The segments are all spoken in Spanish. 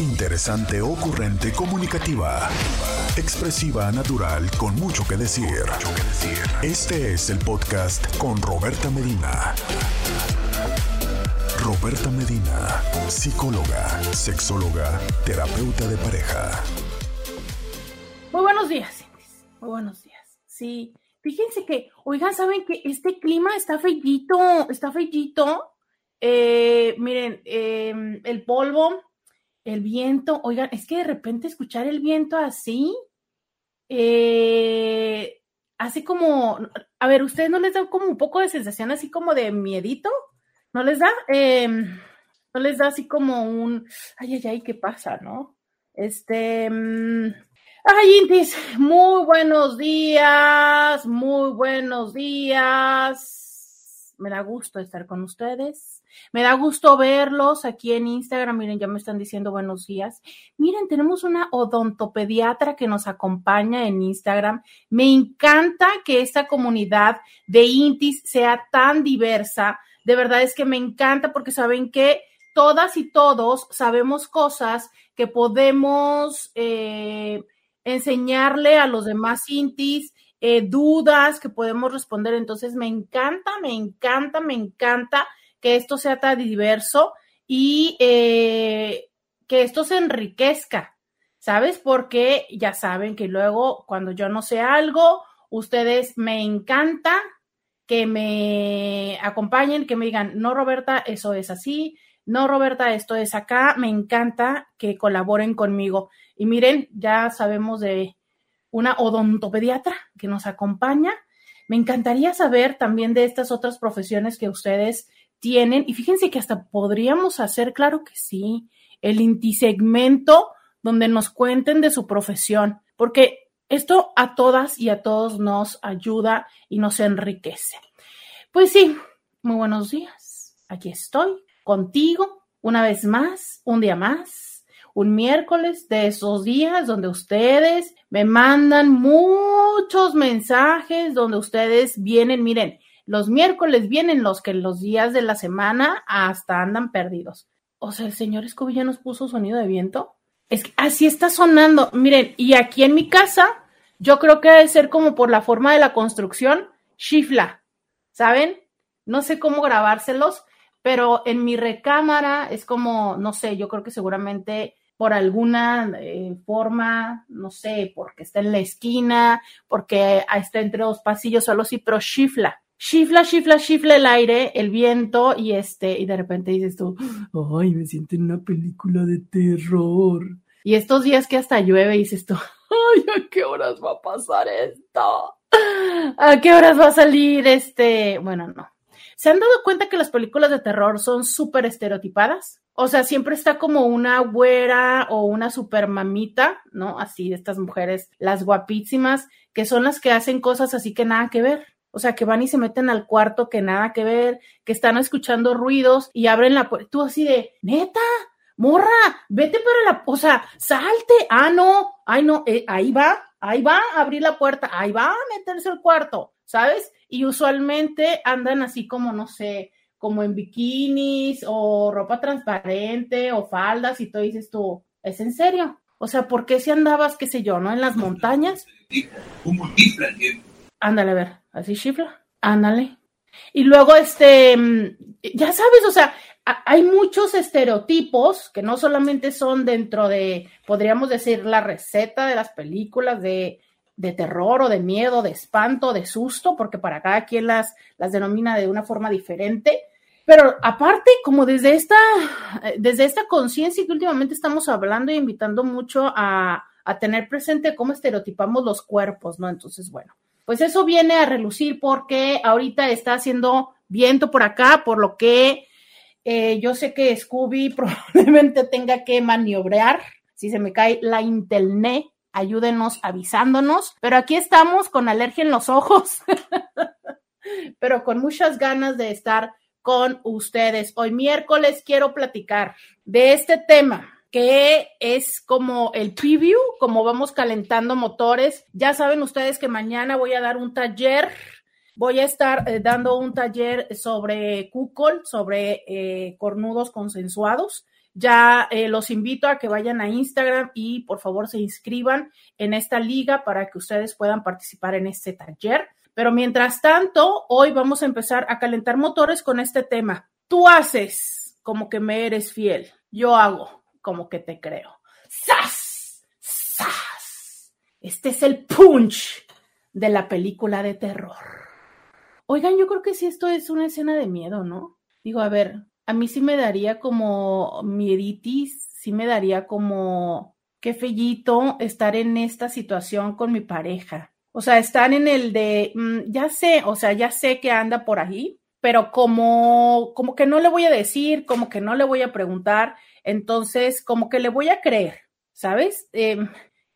Interesante, ocurrente, comunicativa. Expresiva, natural, con mucho que decir. Este es el podcast con Roberta Medina. Roberta Medina, psicóloga, sexóloga, terapeuta de pareja. Muy buenos días. Muy buenos días. Sí, fíjense que, oigan, ¿saben que este clima está feillito? Está feillito. Eh, miren, em, el polvo, el viento, oigan, es que de repente escuchar el viento así, eh, así como, a ver, ¿ustedes no les da como un poco de sensación así como de miedito? ¿No les da? Em, ¿No les da así como un, ay, ay, ay, qué pasa, no? Este, mm, ay, Intis, muy buenos días, muy buenos días. Me da gusto estar con ustedes. Me da gusto verlos aquí en Instagram. Miren, ya me están diciendo buenos días. Miren, tenemos una odontopediatra que nos acompaña en Instagram. Me encanta que esta comunidad de Intis sea tan diversa. De verdad es que me encanta porque saben que todas y todos sabemos cosas que podemos eh, enseñarle a los demás Intis. Eh, dudas que podemos responder. Entonces, me encanta, me encanta, me encanta que esto sea tan diverso y eh, que esto se enriquezca, ¿sabes? Porque ya saben que luego cuando yo no sé algo, ustedes me encanta que me acompañen, que me digan, no, Roberta, eso es así, no, Roberta, esto es acá, me encanta que colaboren conmigo. Y miren, ya sabemos de una odontopediatra que nos acompaña. Me encantaría saber también de estas otras profesiones que ustedes tienen, y fíjense que hasta podríamos hacer, claro que sí, el intisegmento donde nos cuenten de su profesión, porque esto a todas y a todos nos ayuda y nos enriquece. Pues sí, muy buenos días. Aquí estoy contigo una vez más, un día más, un miércoles de esos días donde ustedes me mandan muchos mensajes, donde ustedes vienen, miren, los miércoles vienen los que los días de la semana hasta andan perdidos. O sea, el señor Escobilla nos puso sonido de viento. Es que así está sonando. Miren, y aquí en mi casa, yo creo que debe ser como por la forma de la construcción, chifla. ¿Saben? No sé cómo grabárselos, pero en mi recámara es como, no sé, yo creo que seguramente por alguna eh, forma, no sé, porque está en la esquina, porque está entre dos pasillos, solo sí, pero chifla chifla, chifla, chifla el aire, el viento y este, y de repente dices tú, ay, me siento en una película de terror. Y estos días que hasta llueve dices tú, ay, ¿a qué horas va a pasar esto? ¿A qué horas va a salir este? Bueno, no. ¿Se han dado cuenta que las películas de terror son súper estereotipadas? O sea, siempre está como una güera o una super mamita, ¿no? Así, estas mujeres, las guapísimas, que son las que hacen cosas así que nada que ver. O sea, que van y se meten al cuarto que nada que ver, que están escuchando ruidos y abren la puerta. Tú así de, neta, morra, vete para la, o sea, salte. Ah, no, ay, no, eh, ahí va, ahí va a abrir la puerta, ahí va a meterse al cuarto, ¿sabes? Y usualmente andan así como, no sé, como en bikinis o ropa transparente o faldas y tú dices tú, ¿es en serio? O sea, ¿por qué si andabas, qué sé yo, no? En las montañas. Ándale, a ver, así chifla, ándale. Y luego, este, mm, ya sabes, o sea, hay muchos estereotipos que no solamente son dentro de, podríamos decir, la receta de las películas de, de terror o de miedo, de espanto, de susto, porque para cada quien las, las denomina de una forma diferente. Pero aparte, como desde esta, desde esta conciencia que últimamente estamos hablando y invitando mucho a, a tener presente cómo estereotipamos los cuerpos, ¿no? Entonces, bueno, pues eso viene a relucir porque ahorita está haciendo viento por acá, por lo que eh, yo sé que Scooby probablemente tenga que maniobrar. Si se me cae la internet, ayúdenos avisándonos. Pero aquí estamos con alergia en los ojos, pero con muchas ganas de estar con ustedes. Hoy miércoles quiero platicar de este tema que es como el preview, como vamos calentando motores. Ya saben ustedes que mañana voy a dar un taller, voy a estar eh, dando un taller sobre Kukol, sobre eh, cornudos consensuados. ya eh, los invito a que vayan a Instagram y por favor se inscriban en esta liga para que ustedes puedan participar en este taller. Pero mientras tanto, hoy vamos a empezar a calentar motores con este tema. Tú haces como que me eres fiel, yo hago como que te creo. ¡Sas! ¡Sas! Este es el punch de la película de terror. Oigan, yo creo que si esto es una escena de miedo, ¿no? Digo, a ver, a mí sí me daría como mieditis, sí me daría como qué fellito estar en esta situación con mi pareja. O sea, estar en el de, mm, ya sé, o sea, ya sé que anda por ahí, pero como, como que no le voy a decir, como que no le voy a preguntar, entonces como que le voy a creer, ¿sabes? Em,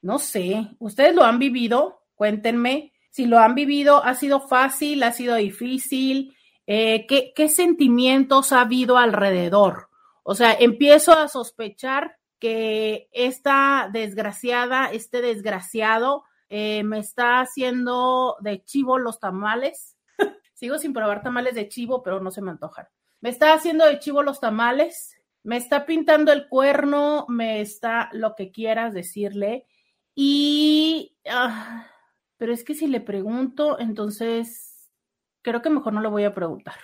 no sé, ¿ustedes lo han vivido? Cuéntenme si lo han vivido, ¿ha sido fácil? ¿Ha sido difícil? Eh, ¿qué, ¿Qué sentimientos ha habido alrededor? O sea, empiezo a sospechar que esta desgraciada, este desgraciado, eh, me está haciendo de chivo los tamales. Sigo sin probar tamales de chivo, pero no se me antojan. Me está haciendo de chivo los tamales, me está pintando el cuerno, me está lo que quieras decirle. Y ah, pero es que si le pregunto, entonces creo que mejor no le voy a preguntar.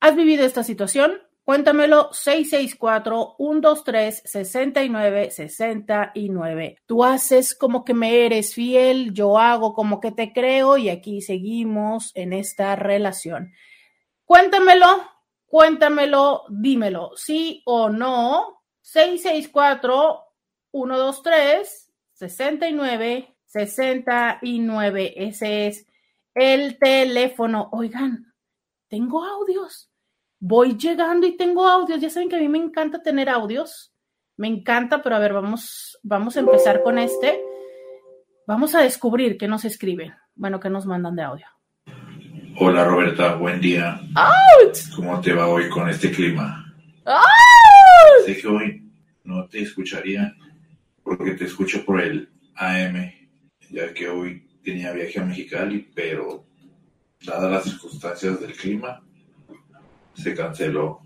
¿Has vivido esta situación? Cuéntamelo 664-123-6969. Tú haces como que me eres fiel, yo hago como que te creo y aquí seguimos en esta relación. Cuéntamelo, cuéntamelo, dímelo, sí o no. 664-123-69 69. Ese es el teléfono. Oigan, tengo audios. Voy llegando y tengo audios. Ya saben que a mí me encanta tener audios. Me encanta, pero a ver, vamos, vamos a empezar con este. Vamos a descubrir qué nos escriben. Bueno, qué nos mandan de audio. Hola Roberta, buen día. ¿Cómo te va hoy con este clima? Sé que hoy no te escucharía porque te escucho por el AM ya que hoy tenía viaje a Mexicali, pero dadas las circunstancias del clima, se canceló.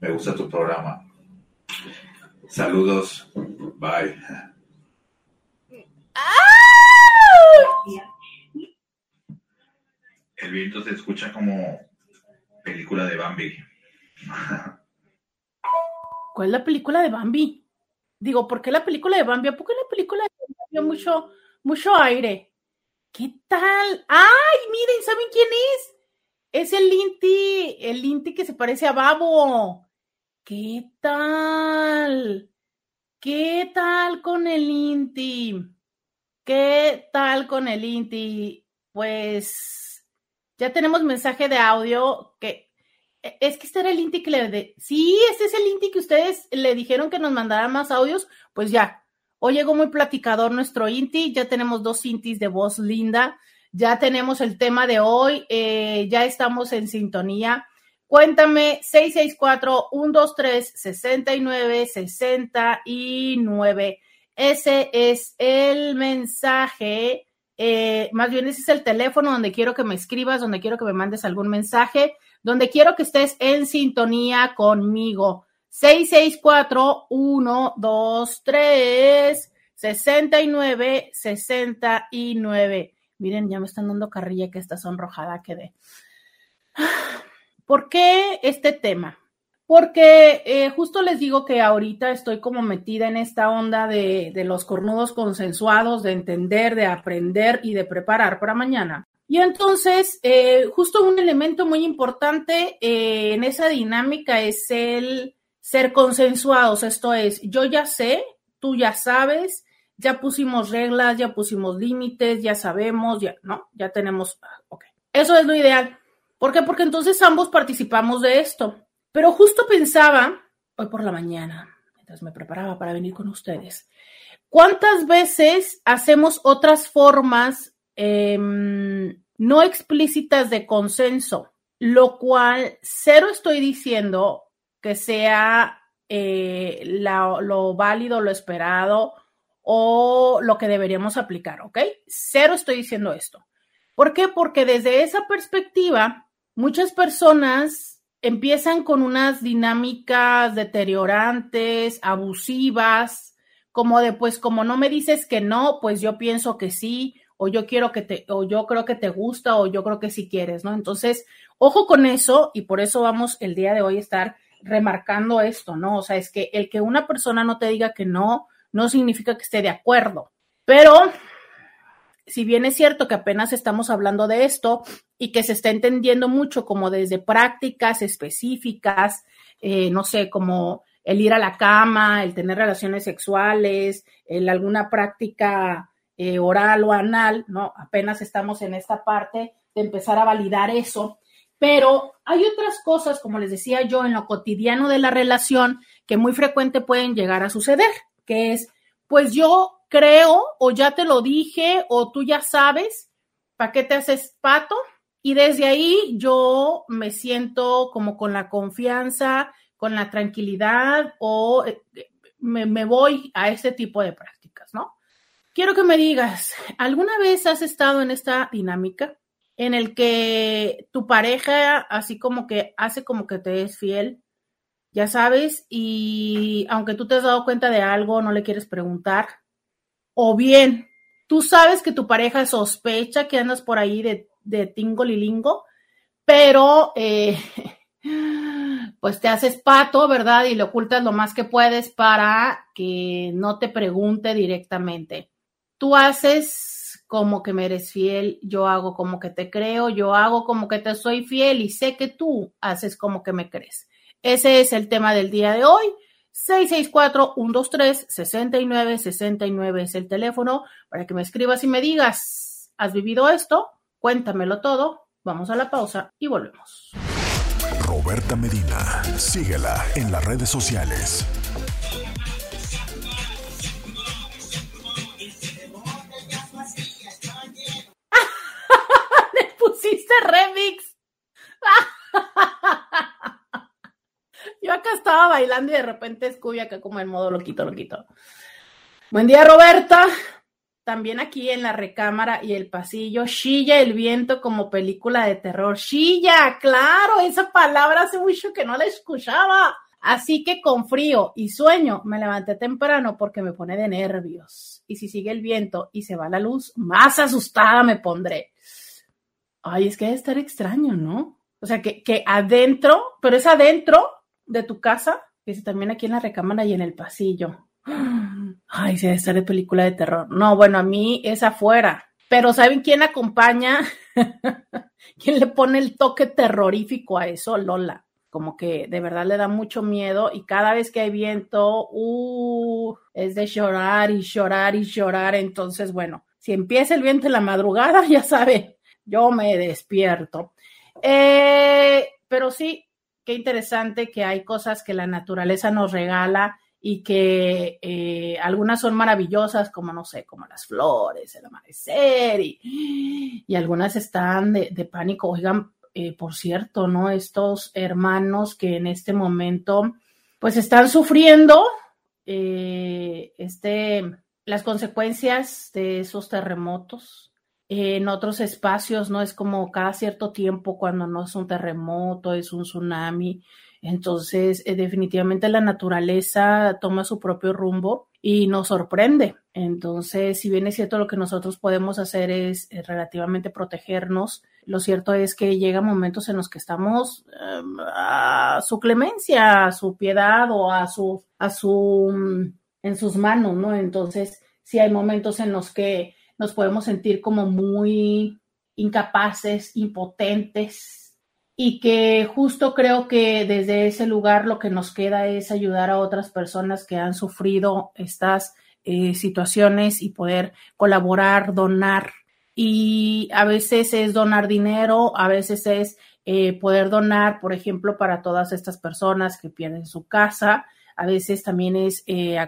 Me gusta tu programa. Saludos. Bye. El viento se escucha como película de Bambi. ¿Cuál es la película de Bambi? Digo, ¿por qué la película de Bambi? ¿Por qué la película de mucho, mucho aire. ¿Qué tal? ¡Ay! Miren, ¿saben quién es? Es el Inti, el Inti que se parece a Babo. ¿Qué tal? ¿Qué tal con el Inti? ¿Qué tal con el Inti? Pues ya tenemos mensaje de audio que e, es que este era el Inti que le de, sí, este es el Inti que ustedes le dijeron que nos mandara más audios, pues ya, Hoy llegó muy platicador nuestro Inti, ya tenemos dos Intis de voz linda, ya tenemos el tema de hoy, eh, ya estamos en sintonía. Cuéntame 664-123-6969. Ese es el mensaje, eh, más bien ese es el teléfono donde quiero que me escribas, donde quiero que me mandes algún mensaje, donde quiero que estés en sintonía conmigo. 664-123-6969. Miren, ya me están dando carrilla que esta sonrojada quedé. ¿Por qué este tema? Porque eh, justo les digo que ahorita estoy como metida en esta onda de, los cornudos consensuados, de entender, de aprender y de preparar para mañana. Y entonces, eh, justo un elemento muy importante eh, en esa dinámica es el ser consensuados, esto es, yo ya sé, tú ya sabes, ya pusimos reglas, ya pusimos límites, ya sabemos, ya, ¿no? Ya tenemos, ok. Eso es lo ideal. ¿Por qué? Porque entonces ambos participamos de esto. Pero justo pensaba, hoy por la mañana, mientras me preparaba para venir con ustedes, ¿cuántas veces hacemos otras formas em, no explícitas de consenso? Lo cual, cero estoy diciendo que sea eh, lo válido, lo esperado o lo que deberíamos aplicar, ¿ok? Cero estoy diciendo esto. ¿Por qué? Porque desde esa perspectiva, muchas personas empiezan con unas dinámicas deteriorantes, abusivas, como de pues como no me dices que no, pues yo pienso que sí, o yo quiero que te, o yo creo que te gusta, o yo creo que sí quieres, ¿no? Entonces, ojo con eso, y por eso vamos el día de hoy a estar remarcando esto, ¿no? O sea, es que el que una persona no te diga que no, no significa que esté de acuerdo. Pero si bien es cierto que apenas estamos hablando de esto y que se está entendiendo mucho como desde prácticas específicas, eh, no sé, como el ir a la cama, el tener relaciones sexuales, el alguna práctica eh, oral o anal, ¿no? Apenas estamos en esta parte de empezar a validar eso. Pero hay otras cosas, como les decía yo, en lo cotidiano de la relación que muy frecuente pueden llegar a suceder, que es, pues yo creo o ya te lo dije o tú ya sabes, ¿para qué te haces pato? Y desde ahí yo me siento como con la confianza, con la tranquilidad o eh, me, me voy a este tipo de prácticas, ¿no? Quiero que me digas, ¿alguna vez has estado en esta dinámica en el que tu pareja así como que hace como que te es fiel, ya sabes, y aunque tú te has dado cuenta de algo, no le quieres preguntar, o bien, tú sabes que tu pareja sospecha que andas por ahí de, de tingolilingo, pero eh, pues te haces pato, ¿verdad? Y le ocultas lo más que puedes para que no te pregunte directamente. Tú haces como que me eres fiel, yo hago como que te creo, yo hago como que te soy fiel y sé que tú haces como que me crees. Ese es el tema del día de hoy. 664-123-6969 es el teléfono para que me escribas y me digas, ¿has vivido esto? Cuéntamelo todo. Vamos a la pausa y volvemos. Roberta Medina, síguela en las redes sociales. Le pusiste remix. Estaba bailando y de repente Scooby acá como en modo loquito, loquito. Buen día, Roberta. También aquí en la recámara y el pasillo, chilla el viento como película de terror. Chilla, claro, esa palabra hace mucho que no la escuchaba. Así que con frío y sueño me levanté temprano porque me pone de nervios. Y si sigue el viento y se va la luz, más asustada me pondré. Ay, es que debe estar extraño, ¿no? O sea, que, que adentro, pero es adentro de tu casa, dice también aquí en la recámara y en el pasillo. Ay, se estar de película de terror. No, bueno, a mí es afuera. Pero ¿saben quién acompaña? ¿Quién le pone el toque terrorífico a eso? Lola. Como que de verdad le da mucho miedo y cada vez que hay viento, uh, es de llorar y llorar y llorar. Entonces, bueno, si empieza el viento en la madrugada, ya sabe, yo me despierto. Eh, pero sí, qué interesante que hay cosas que la naturaleza nos regala y que eh, algunas son maravillosas, como no sé, como las flores, el amanecer, y, y algunas están de, pánico. Oigan, eh, por cierto, ¿no? Estos hermanos que en este momento, pues están sufriendo eh, este, las consecuencias de esos terremotos en otros espacios, ¿no? Es como cada cierto tiempo cuando no es un terremoto, es un tsunami. Entonces, eh, definitivamente la naturaleza toma su propio rumbo y nos sorprende. Entonces, si bien es cierto lo que nosotros podemos hacer es eh, relativamente protegernos, lo cierto es que llegan momentos en los que estamos eh, a su clemencia, a su piedad o a su, a su, mm, en sus manos, ¿no? Entonces, si hay momentos en los que nos podemos sentir como muy incapaces, impotentes y que justo creo que desde ese lugar lo que nos queda es ayudar a otras personas que han sufrido estas eh, situaciones y poder colaborar, donar. Y a veces es donar dinero, a veces es eh, poder donar, por ejemplo, para todas estas personas que pierden su casa, a veces también es eh,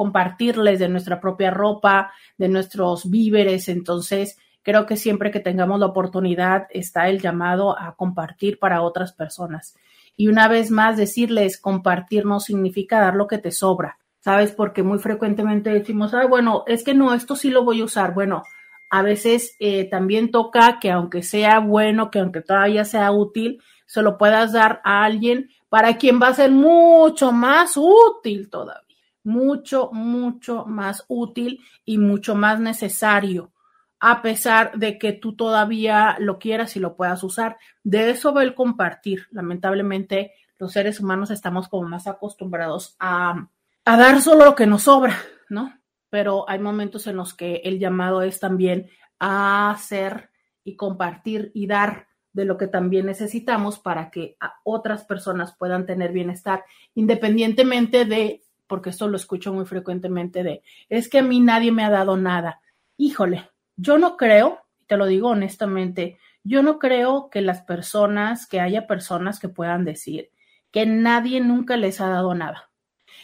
compartirles de nuestra propia ropa, de nuestros víveres. Entonces, creo que siempre que tengamos la oportunidad está el llamado a compartir para otras personas. Y una vez más, decirles compartir no significa dar lo que te sobra, ¿sabes? Porque muy frecuentemente decimos, ah, bueno, es que no, esto sí lo voy a usar. Bueno, a veces eh, también toca que aunque sea bueno, que aunque todavía sea útil, se lo puedas dar a alguien para quien va a ser mucho más útil todavía, mucho, mucho más útil y mucho más necesario, a pesar de que tú todavía lo quieras y lo puedas usar. De eso va el compartir. Lamentablemente, los seres humanos estamos como más acostumbrados a, a dar solo lo que nos sobra, ¿no? Pero hay momentos en los que el llamado es también a hacer y compartir y dar de lo que también necesitamos para que otras personas puedan tener bienestar, independientemente de, porque esto lo escucho muy frecuentemente, de, es que a mí nadie me ha dado nada. Híjole, yo no creo, te lo digo honestamente, yo no creo que las personas, que haya personas que puedan decir que nadie nunca les ha dado nada.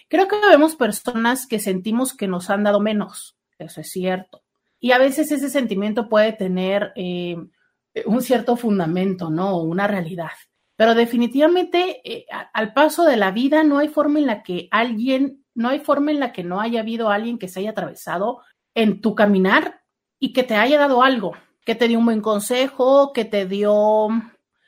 Creo que vemos personas que sentimos que nos han dado menos, eso es cierto. Y a veces ese sentimiento puede tener eh, un cierto fundamento, ¿no? Una realidad. Pero definitivamente eh, al paso de la vida no hay forma en la que alguien, no hay forma en la que no haya habido alguien que se haya atravesado en tu caminar y que te haya dado algo, que te dio un buen consejo, que te dio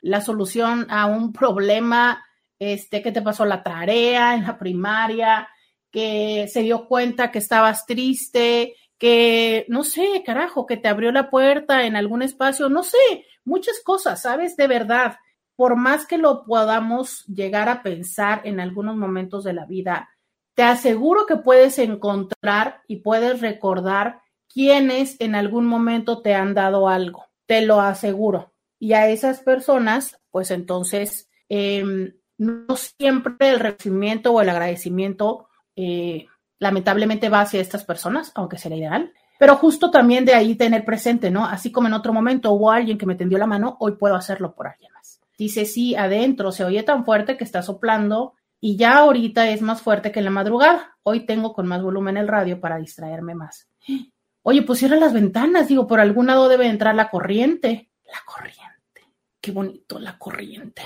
la solución a un problema, este, que te pasó la tarea en la primaria, que se dio cuenta que estabas triste, que, no sé, carajo, que te abrió la puerta en algún espacio, no sé, muchas cosas, ¿sabes? De verdad, por más que lo podamos llegar a pensar en algunos momentos de la vida, te aseguro que puedes encontrar y puedes recordar quienes en algún momento te han dado algo, te lo aseguro. Y a esas personas, pues entonces, em, no siempre el recibimiento o el agradecimiento eh, lamentablemente va hacia estas personas, aunque sería ideal. Pero justo también de ahí tener presente, ¿no? Así como en otro momento hubo alguien que me tendió la mano, hoy puedo hacerlo por alguien. Dice, sí, adentro se oye tan fuerte que está soplando y ya ahorita es más fuerte que en la madrugada. Hoy tengo con más volumen el radio para distraerme más. Oye, pues cierra las ventanas, digo, por algún lado debe entrar la corriente. La corriente. Qué bonito la corriente.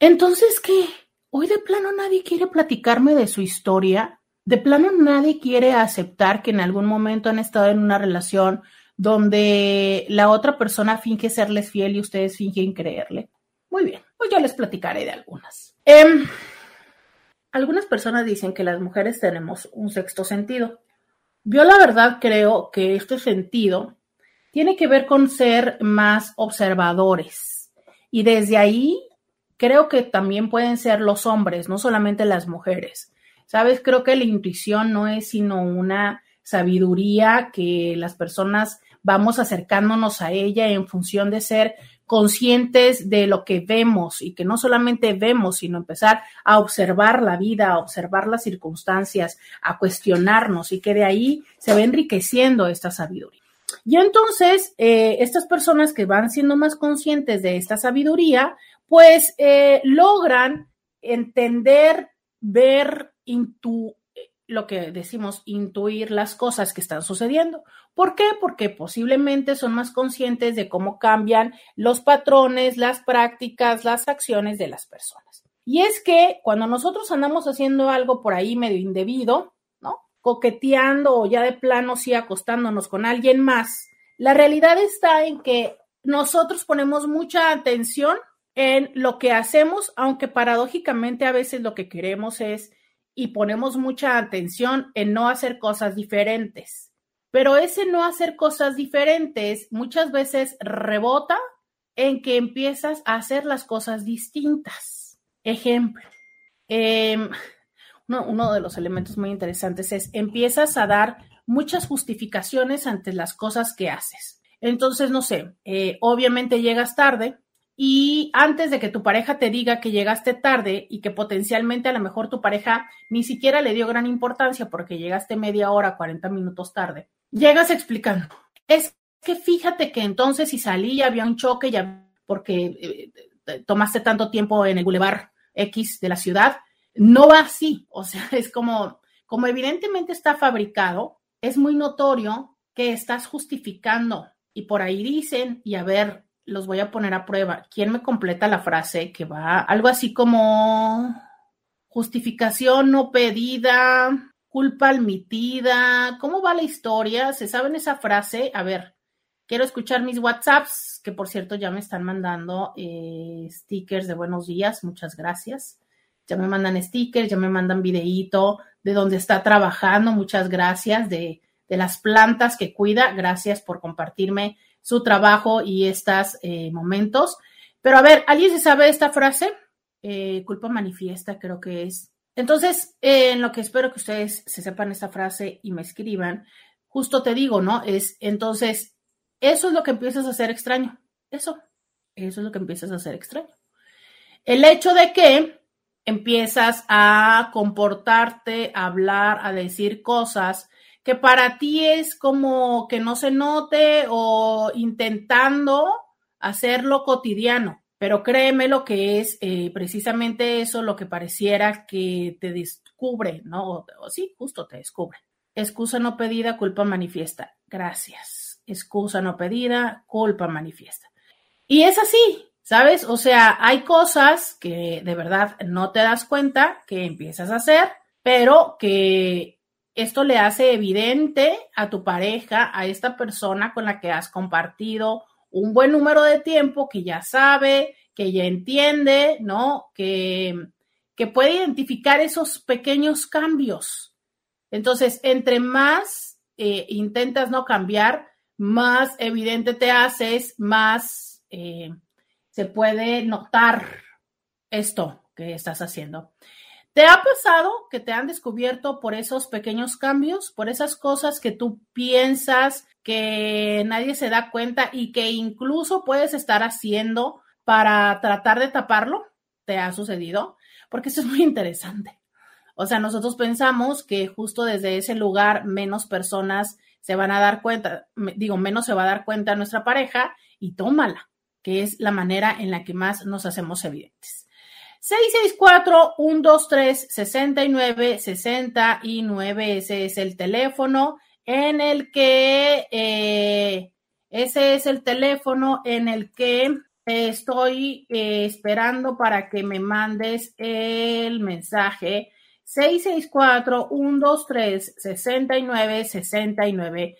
Entonces, ¿qué? Hoy de plano nadie quiere platicarme de su historia de plano nadie quiere aceptar que en algún momento han estado en una relación donde la otra persona finge serles fiel y ustedes fingen creerle. Muy bien, pues yo les platicaré de algunas. Em, algunas personas dicen que las mujeres tenemos un sexto sentido. Yo la verdad creo que este sentido tiene que ver con ser más observadores. Y desde ahí creo que también pueden ser los hombres, no solamente las mujeres. Sabes, creo que la intuición no es sino una sabiduría que las personas vamos acercándonos a ella en función de ser conscientes de lo que vemos y que no solamente vemos, sino empezar a observar la vida, a observar las circunstancias, a cuestionarnos y que de ahí se va enriqueciendo esta sabiduría. Y entonces, eh, estas personas que van siendo más conscientes de esta sabiduría, pues eh, logran entender, ver intu lo que decimos, intuir las cosas que están sucediendo. ¿Por qué? Porque posiblemente son más conscientes de cómo cambian los patrones, las prácticas, las acciones de las personas. Y es que cuando nosotros andamos haciendo algo por ahí medio indebido, ¿no? Coqueteando o ya de plano sí acostándonos con alguien más, la realidad está en que nosotros ponemos mucha atención en lo que hacemos, aunque paradójicamente a veces lo que queremos es y ponemos mucha atención en no hacer cosas diferentes. Pero ese no hacer cosas diferentes muchas veces rebota en que empiezas a hacer las cosas distintas. Ejemplo, em, uno, de los elementos muy interesantes es empiezas a dar muchas justificaciones ante las cosas que haces. Entonces, no sé, eh, obviamente llegas tarde, y antes de que tu pareja te diga que llegaste tarde y que potencialmente a lo mejor tu pareja ni siquiera le dio gran importancia porque llegaste media hora, 40 minutos tarde, llegas explicando. Es que fíjate que entonces si salí había un choque ya porque eh, tomaste tanto tiempo en el bulevar X de la ciudad, no va así. O sea, es como, como evidentemente está fabricado, es muy notorio que estás justificando y por ahí dicen, y a ver, los voy a poner a prueba. ¿Quién me completa la frase que va algo así como justificación no pedida, culpa admitida? ¿Cómo va la historia? ¿Se saben esa frase? A ver, quiero escuchar mis WhatsApps, que por cierto ya me están mandando eh, stickers de buenos días, muchas gracias. Ya me mandan stickers, ya me mandan videíto de donde está trabajando, muchas gracias, de, de las plantas que cuida, gracias por compartirme su trabajo y estos eh, momentos. Pero a ver, ¿alguien se sabe esta frase? Eh, culpa manifiesta, creo que es. Entonces, eh, en lo que espero que ustedes se sepan esta frase y me escriban, justo te digo, ¿no? Es entonces, eso es lo que empiezas a hacer extraño. Eso, eso es lo que empiezas a hacer extraño. El hecho de que empiezas a comportarte, a hablar, a decir cosas que para ti es como que no se note o intentando hacerlo cotidiano. Pero créeme lo que es eh, precisamente eso lo que pareciera que te descubre, ¿no? O, sí, justo te descubre. Excusa no pedida, culpa manifiesta. Gracias. Excusa no pedida, culpa manifiesta. Y es así, ¿sabes? O sea, hay cosas que de verdad no te das cuenta que empiezas a hacer, pero que esto le hace evidente a tu pareja, a esta persona con la que has compartido un buen número de tiempo, que ya sabe, que ya entiende, ¿no? Que, que puede identificar esos pequeños cambios. Entonces, entre más eh, intentas no cambiar, más evidente te haces, más eh, se puede notar esto que estás haciendo. ¿Te ha pasado que te han descubierto por esos pequeños cambios, por esas cosas que tú piensas que nadie se da cuenta y que incluso puedes estar haciendo para tratar de taparlo? ¿Te ha sucedido? Porque eso es muy interesante. O sea, nosotros pensamos que justo desde ese lugar menos personas se van a dar cuenta, digo, menos se va a dar cuenta nuestra pareja y tómala, que es la manera en la que más nos hacemos evidentes. 664-123-69-69, ese es el teléfono en el que, eh, ese es el teléfono en el que estoy eh, esperando para que me mandes el mensaje 664-123-6969.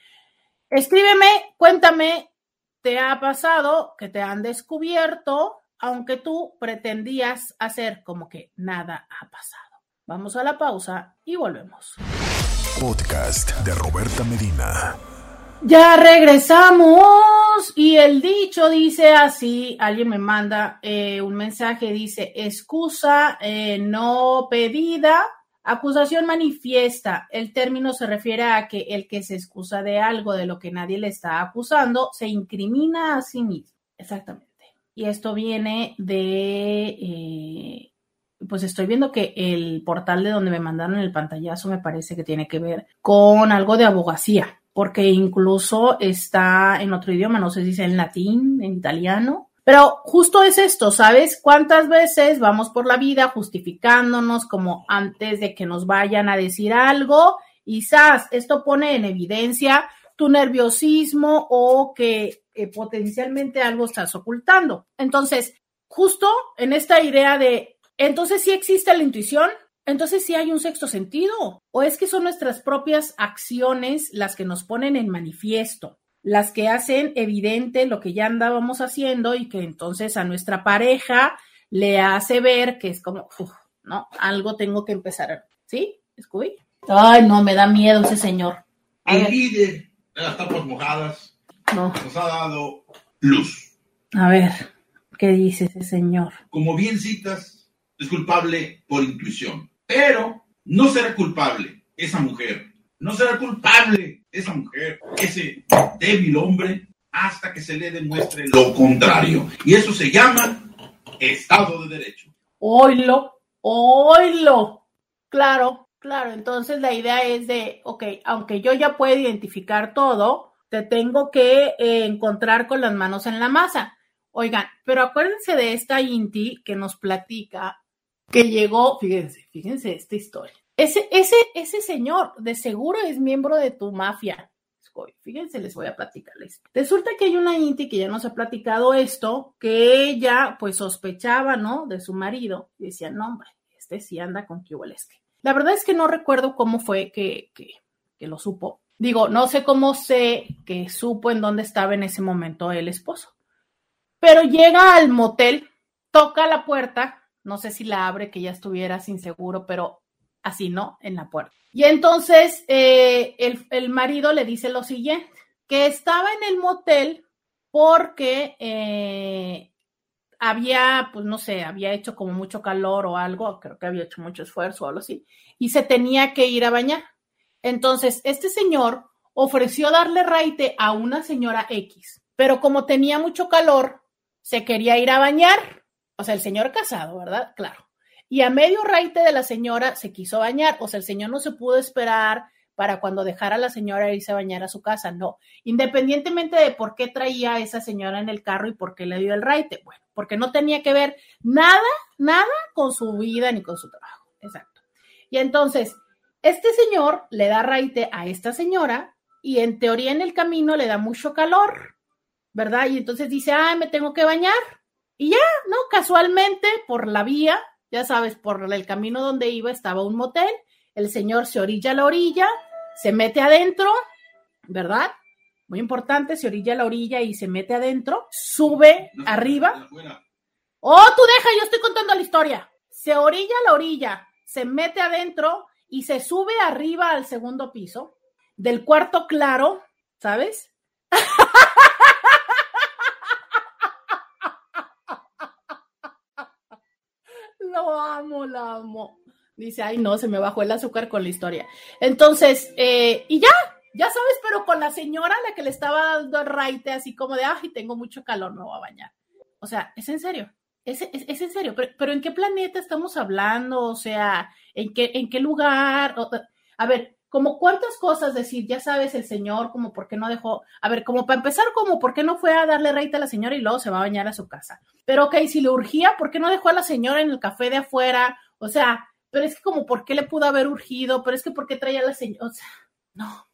Escríbeme, cuéntame, ¿te ha pasado que te han descubierto aunque tú pretendías hacer como que nada ha pasado. Vamos a la pausa y volvemos. Podcast de Roberta Medina. Ya regresamos y el dicho dice así, alguien me manda eh, un mensaje, dice, excusa eh, no pedida, acusación manifiesta. El término se refiere a que el que se excusa de algo de lo que nadie le está acusando se incrimina a sí mismo. Exactamente y esto viene de, eh, pues estoy viendo que el portal de donde me mandaron el pantallazo me parece que tiene que ver con algo de abogacía, porque incluso está en otro idioma, no sé si es en latín, en italiano, pero justo es esto, ¿sabes? ¿Cuántas veces vamos por la vida justificándonos como antes de que nos vayan a decir algo? Y esto pone en evidencia tu nerviosismo o que potencialmente algo estás ocultando. Entonces, justo en esta idea de, entonces sí existe la intuición, entonces sí hay un sexto sentido, o es que son nuestras propias acciones las que nos ponen en manifiesto, las que hacen evidente lo que ya andábamos haciendo y que entonces a nuestra pareja le hace ver que es como, no, algo tengo que empezar. ¿Sí? ¿Scooby? Ay, no, me da miedo ese señor. El líder de las tapas mojadas nos ha dado luz. A ver, ¿qué dice ese señor? Como bien citas, es culpable por intuición, pero no será culpable esa mujer, no será culpable esa mujer, ese débil hombre, hasta que se le demuestre lo contrario. Y eso se llama Estado de Derecho. Oilo, oilo. Claro, claro. Entonces la idea es de, ok, aunque yo ya puedo identificar todo, te tengo que eh, encontrar con las manos en la masa. Oigan, pero acuérdense de esta Inti que nos platica que llegó, fíjense, fíjense esta historia. Ese, ese, ese señor de seguro es miembro de tu mafia. Fíjense, les voy a platicarles. Resulta que hay una Inti que ya nos ha platicado esto, que ella pues sospechaba, ¿no? De su marido. Y decía, no, hombre, este sí anda con que La verdad es que no recuerdo cómo fue que, que, que lo supo Digo, no sé cómo sé que supo en dónde estaba en ese momento el esposo. Pero llega al motel, toca la puerta, no sé si la abre, que ya estuviera sin seguro, pero así no, en la puerta. Y entonces eh, el, marido le dice lo siguiente, que estaba en el motel porque eh, había, pues no sé, había hecho como mucho calor o algo, creo que había hecho mucho esfuerzo o algo así, y se tenía que ir a bañar. Entonces, este señor ofreció darle raite a una señora X, pero como tenía mucho calor, se quería ir a bañar. O sea, el señor casado, ¿verdad? Claro. Y a medio raite de la señora se quiso bañar. O sea, el señor no se pudo esperar para cuando dejara a la señora irse a bañar a su casa. No. Independientemente de por qué traía a esa señora en el carro y por qué le dio el raite. Bueno, porque no tenía que ver nada, nada con su vida ni con su trabajo. Exacto. Y entonces, este señor le da raite a esta señora y en teoría en el camino le da mucho calor, ¿verdad? Y entonces dice, ay, me tengo que bañar. Y ya, ¿no? Casualmente por la vía, ya sabes, por el camino donde iba estaba un motel, el señor se orilla a la orilla, se mete adentro, ¿verdad? Muy importante, se orilla a la orilla y se mete adentro, sube arriba. Oh, tú deja, yo estoy contando la historia. Se orilla a la orilla, se mete adentro y se sube arriba al segundo piso del cuarto claro, ¿sabes? lo amo, lo amo. Dice, ay, no, se me bajó el azúcar con la historia. Entonces, eh, y ya, ya sabes, pero con la señora la que le estaba dando raite, así como de, ay, tengo mucho calor, me voy a bañar. O sea, es en serio. Es, en serio, pero, ¿en qué planeta estamos hablando? O sea, ¿en qué, en qué lugar? a ver, como cuántas cosas decir, ya sabes, el señor, como por qué no dejó, a ver, como para empezar, como por qué no fue a darle reita a la señora y luego se va a bañar a su casa. Pero ok, si le urgía, ¿por qué no dejó a la señora en el café de afuera? O sea, pero es que como por qué le pudo haber urgido, pero es que por qué traía a la señora, o sea, no.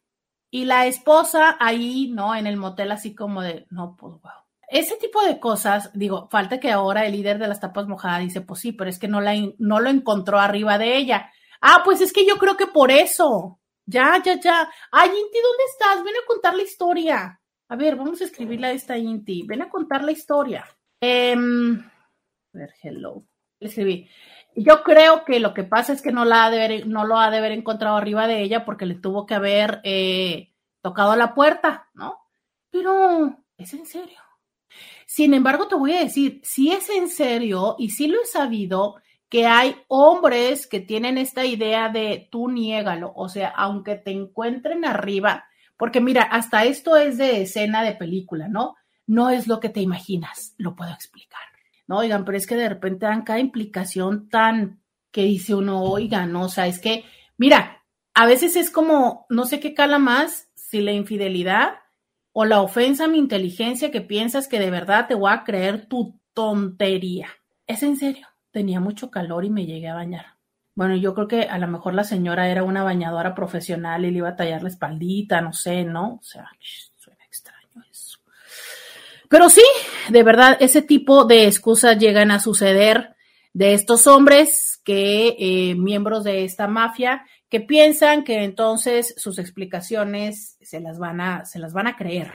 Y la esposa ahí, ¿no? En el motel así como de, no, pues wow ese tipo de cosas, digo, falta que ahora el líder de las tapas mojadas dice, pues sí, pero es que no, la, no lo encontró arriba de ella. Ah, pues es que yo creo que por eso. Ya, ya, ya. Ay, Inti, ¿dónde estás? Ven a contar la historia. A ver, vamos a escribirle a esta Inti. Ven a contar la historia. Em, a ver, hello. Le escribí. Yo creo que lo que pasa es que no, la no lo ha de haber encontrado arriba de ella porque le tuvo que haber eh, tocado la puerta, ¿no? Pero, ¿es en serio? Sin embargo, te voy a decir, si es en serio y si lo he sabido, que hay hombres que tienen esta idea de tú niégalo, o sea, aunque te encuentren arriba, porque mira, hasta esto es de escena de película, ¿no? No es lo que te imaginas, lo puedo explicar. No, oigan, pero es que de repente dan cada implicación tan que dice uno, oigan. O sea, es que, mira, a veces es como, no sé qué cala más, si la infidelidad o la ofensa a mi inteligencia que piensas que de verdad te voy a creer tu tontería. ¿Es en serio? tenía mucho calor y me llegué a bañar. Bueno, yo creo que a lo mejor la señora era una bañadora profesional y le iba a tallar la espaldita, no sé, ¿no? O sea, suena extraño eso. Pero sí, de verdad, ese tipo de excusas llegan a suceder de estos hombres que, eh, miembros de esta mafia, que piensan que entonces sus explicaciones se las van a, se las van a creer.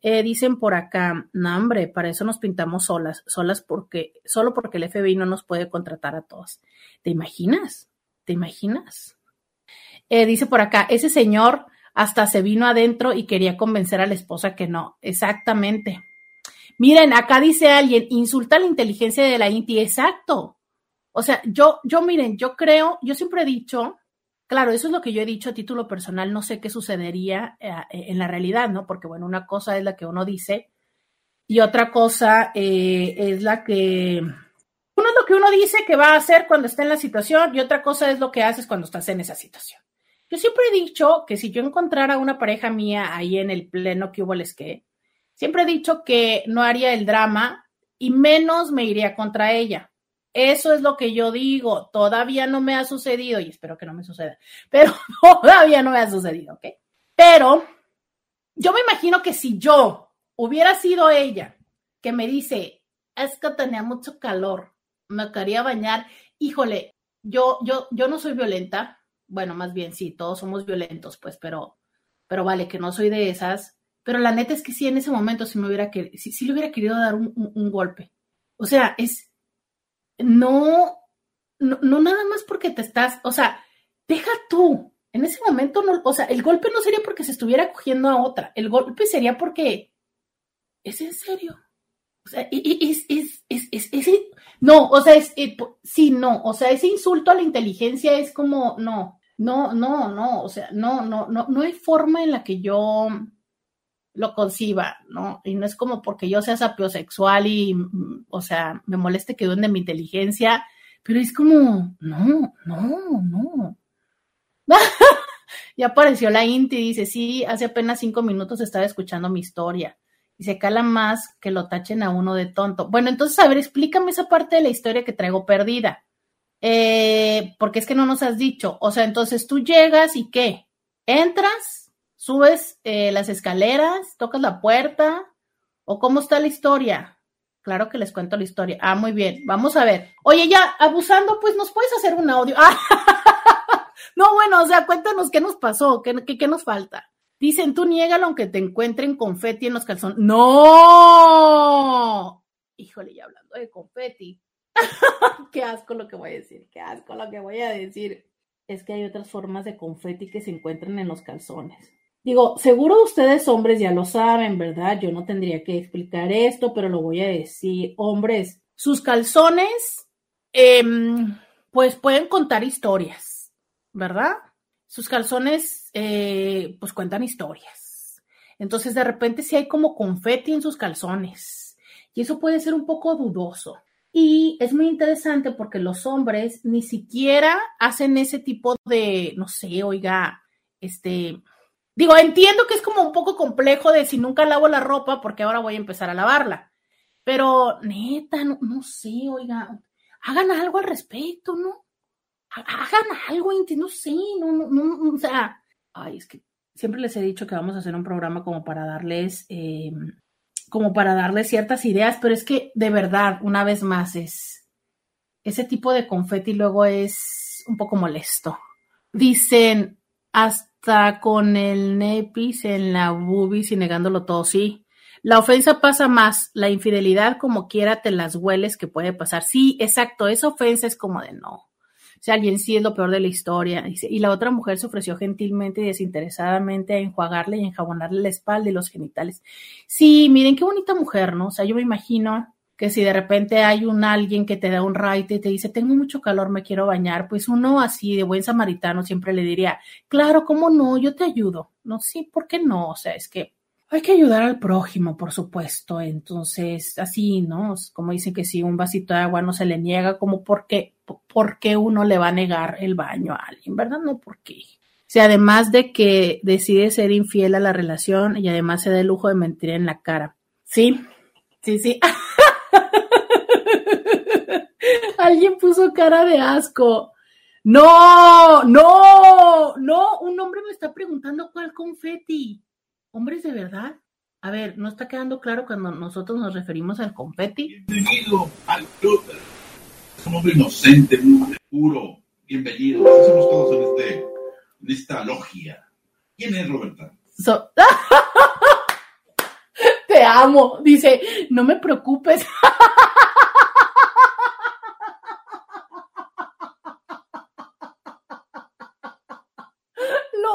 Eh, dicen por acá, no hombre, para eso nos pintamos solas, solas porque, solo porque el FBI no nos puede contratar a todos. ¿Te imaginas? ¿Te imaginas? Eh, dice por acá, ese señor hasta se vino adentro y quería convencer a la esposa que no. Exactamente. Miren, acá dice alguien, insulta la inteligencia de la INTI. Exacto. O sea, yo, yo miren, yo creo, yo siempre he dicho Claro, eso es lo que yo he dicho a título personal, no sé qué sucedería eh, en la realidad, ¿no? Porque, bueno, una cosa es la que uno dice y otra cosa eh, es la que... Uno es lo que uno dice que va a hacer cuando está en la situación y otra cosa es lo que haces cuando estás en esa situación. Yo siempre he dicho que si yo encontrara una pareja mía ahí en el pleno que hubo les que, siempre he dicho que no haría el drama y menos me iría contra ella. Eso es lo que yo digo. Todavía no me ha sucedido y espero que no me suceda, pero todavía no me ha sucedido, ¿ok? Pero yo me imagino que si yo hubiera sido ella que me dice, es que tenía mucho calor, me quería bañar, híjole, yo, yo, yo no soy violenta. Bueno, más bien sí, todos somos violentos, pues, pero pero vale, que no soy de esas. Pero la neta es que sí, en ese momento sí me hubiera querido, sí, le hubiera querido dar un, golpe. O sea, es, no, no, no nada más porque te estás, o sea, deja tú, en ese momento no, o sea, el golpe no sería porque se estuviera cogiendo a otra, el golpe sería porque es en serio. O sea, es, es, es, es, no, o sea, es, sí, no, o sea, ese insulto a la inteligencia es como, no, no, no, no, o sea, no, no, no, no hay forma en la que yo lo conciba, ¿no? Y no es como porque yo sea sapiosexual y, o sea, me moleste que duende mi inteligencia, pero es como, no, no, no. ya apareció la Inti y dice, sí, hace apenas cinco minutos estaba escuchando mi historia y se cala más que lo tachen a uno de tonto. Bueno, entonces, a ver, explícame esa parte de la historia que traigo perdida. Eh, porque es que no nos has dicho. O sea, entonces tú llegas y qué? Entras, subes eh, las escaleras, tocas la puerta, o cómo está la historia. Claro que les cuento la historia. Ah, muy bien. Vamos a ver. Oye, ya, abusando, pues nos puedes hacer un audio. no, bueno, o sea, cuéntanos qué nos pasó, qué, qué, qué nos falta. Dicen, tú niégalo aunque te encuentren confeti en los calzones. ¡No! Híjole, ya hablando de confeti. qué asco lo que voy a decir, qué asco lo que voy a decir. Es que hay otras formas de confeti que se encuentran en los calzones. Digo, seguro ustedes hombres ya lo saben, ¿verdad? Yo no tendría que explicar esto, pero lo voy a decir. Hombres, sus calzones, em, pues pueden contar historias, ¿verdad? sus calzones eh, pues cuentan historias. Entonces de repente sí hay como confeti en sus calzones y eso puede ser un poco dudoso. Y es muy interesante porque los hombres ni siquiera hacen ese tipo de, no sé, oiga, este, digo, entiendo que es como un poco complejo de si nunca lavo la ropa porque ahora voy a empezar a lavarla. Pero neta, no, no sé, oiga, hagan algo al respecto, ¿no? hagan algo, no sé, no, no, no, o sea, ay, es que siempre les he dicho que vamos a hacer un programa como para darles, em, como para darles ciertas ideas, pero es que de verdad, una vez más, es ese tipo de confeti luego es un poco molesto. Dicen, hasta con el nepis en la bubis y negándolo todo, sí. La ofensa pasa más, la infidelidad como quiera te las hueles que puede pasar. Sí, exacto, esa ofensa es como de no o sea, alguien sí es lo peor de la historia. y la otra mujer se ofreció gentilmente y desinteresadamente a enjuagarle y enjabonarle la espalda y los genitales. Sí, miren qué bonita mujer, ¿no? O sea, yo me imagino que si de repente hay un alguien que te da un raite y te dice, tengo mucho calor, me quiero bañar, pues uno así de buen samaritano siempre le diría, claro, ¿cómo no? Yo te ayudo. No, sí, ¿por qué no? O sea, es que hay que ayudar al prójimo, por supuesto. Entonces, así, ¿no? Como dicen que si un vasito de agua no se le niega, como porque, ¿por qué uno le va a negar el baño a alguien? ¿Verdad? No, ¿por qué? Si además de que decide ser infiel a la relación y además se da el lujo de mentir en la cara. Sí, sí, sí. Alguien puso cara de asco. No, no, no. Un hombre me está preguntando cuál confeti hombres de verdad. A ver, ¿no está quedando claro cuando nosotros nos referimos al confeti? Bienvenido al club. Es un hombre inocente, muy puro. Bienvenido. Así somos todos en, este, en esta logia. ¿Quién es Roberta? Te amo. Dice, no me preocupes.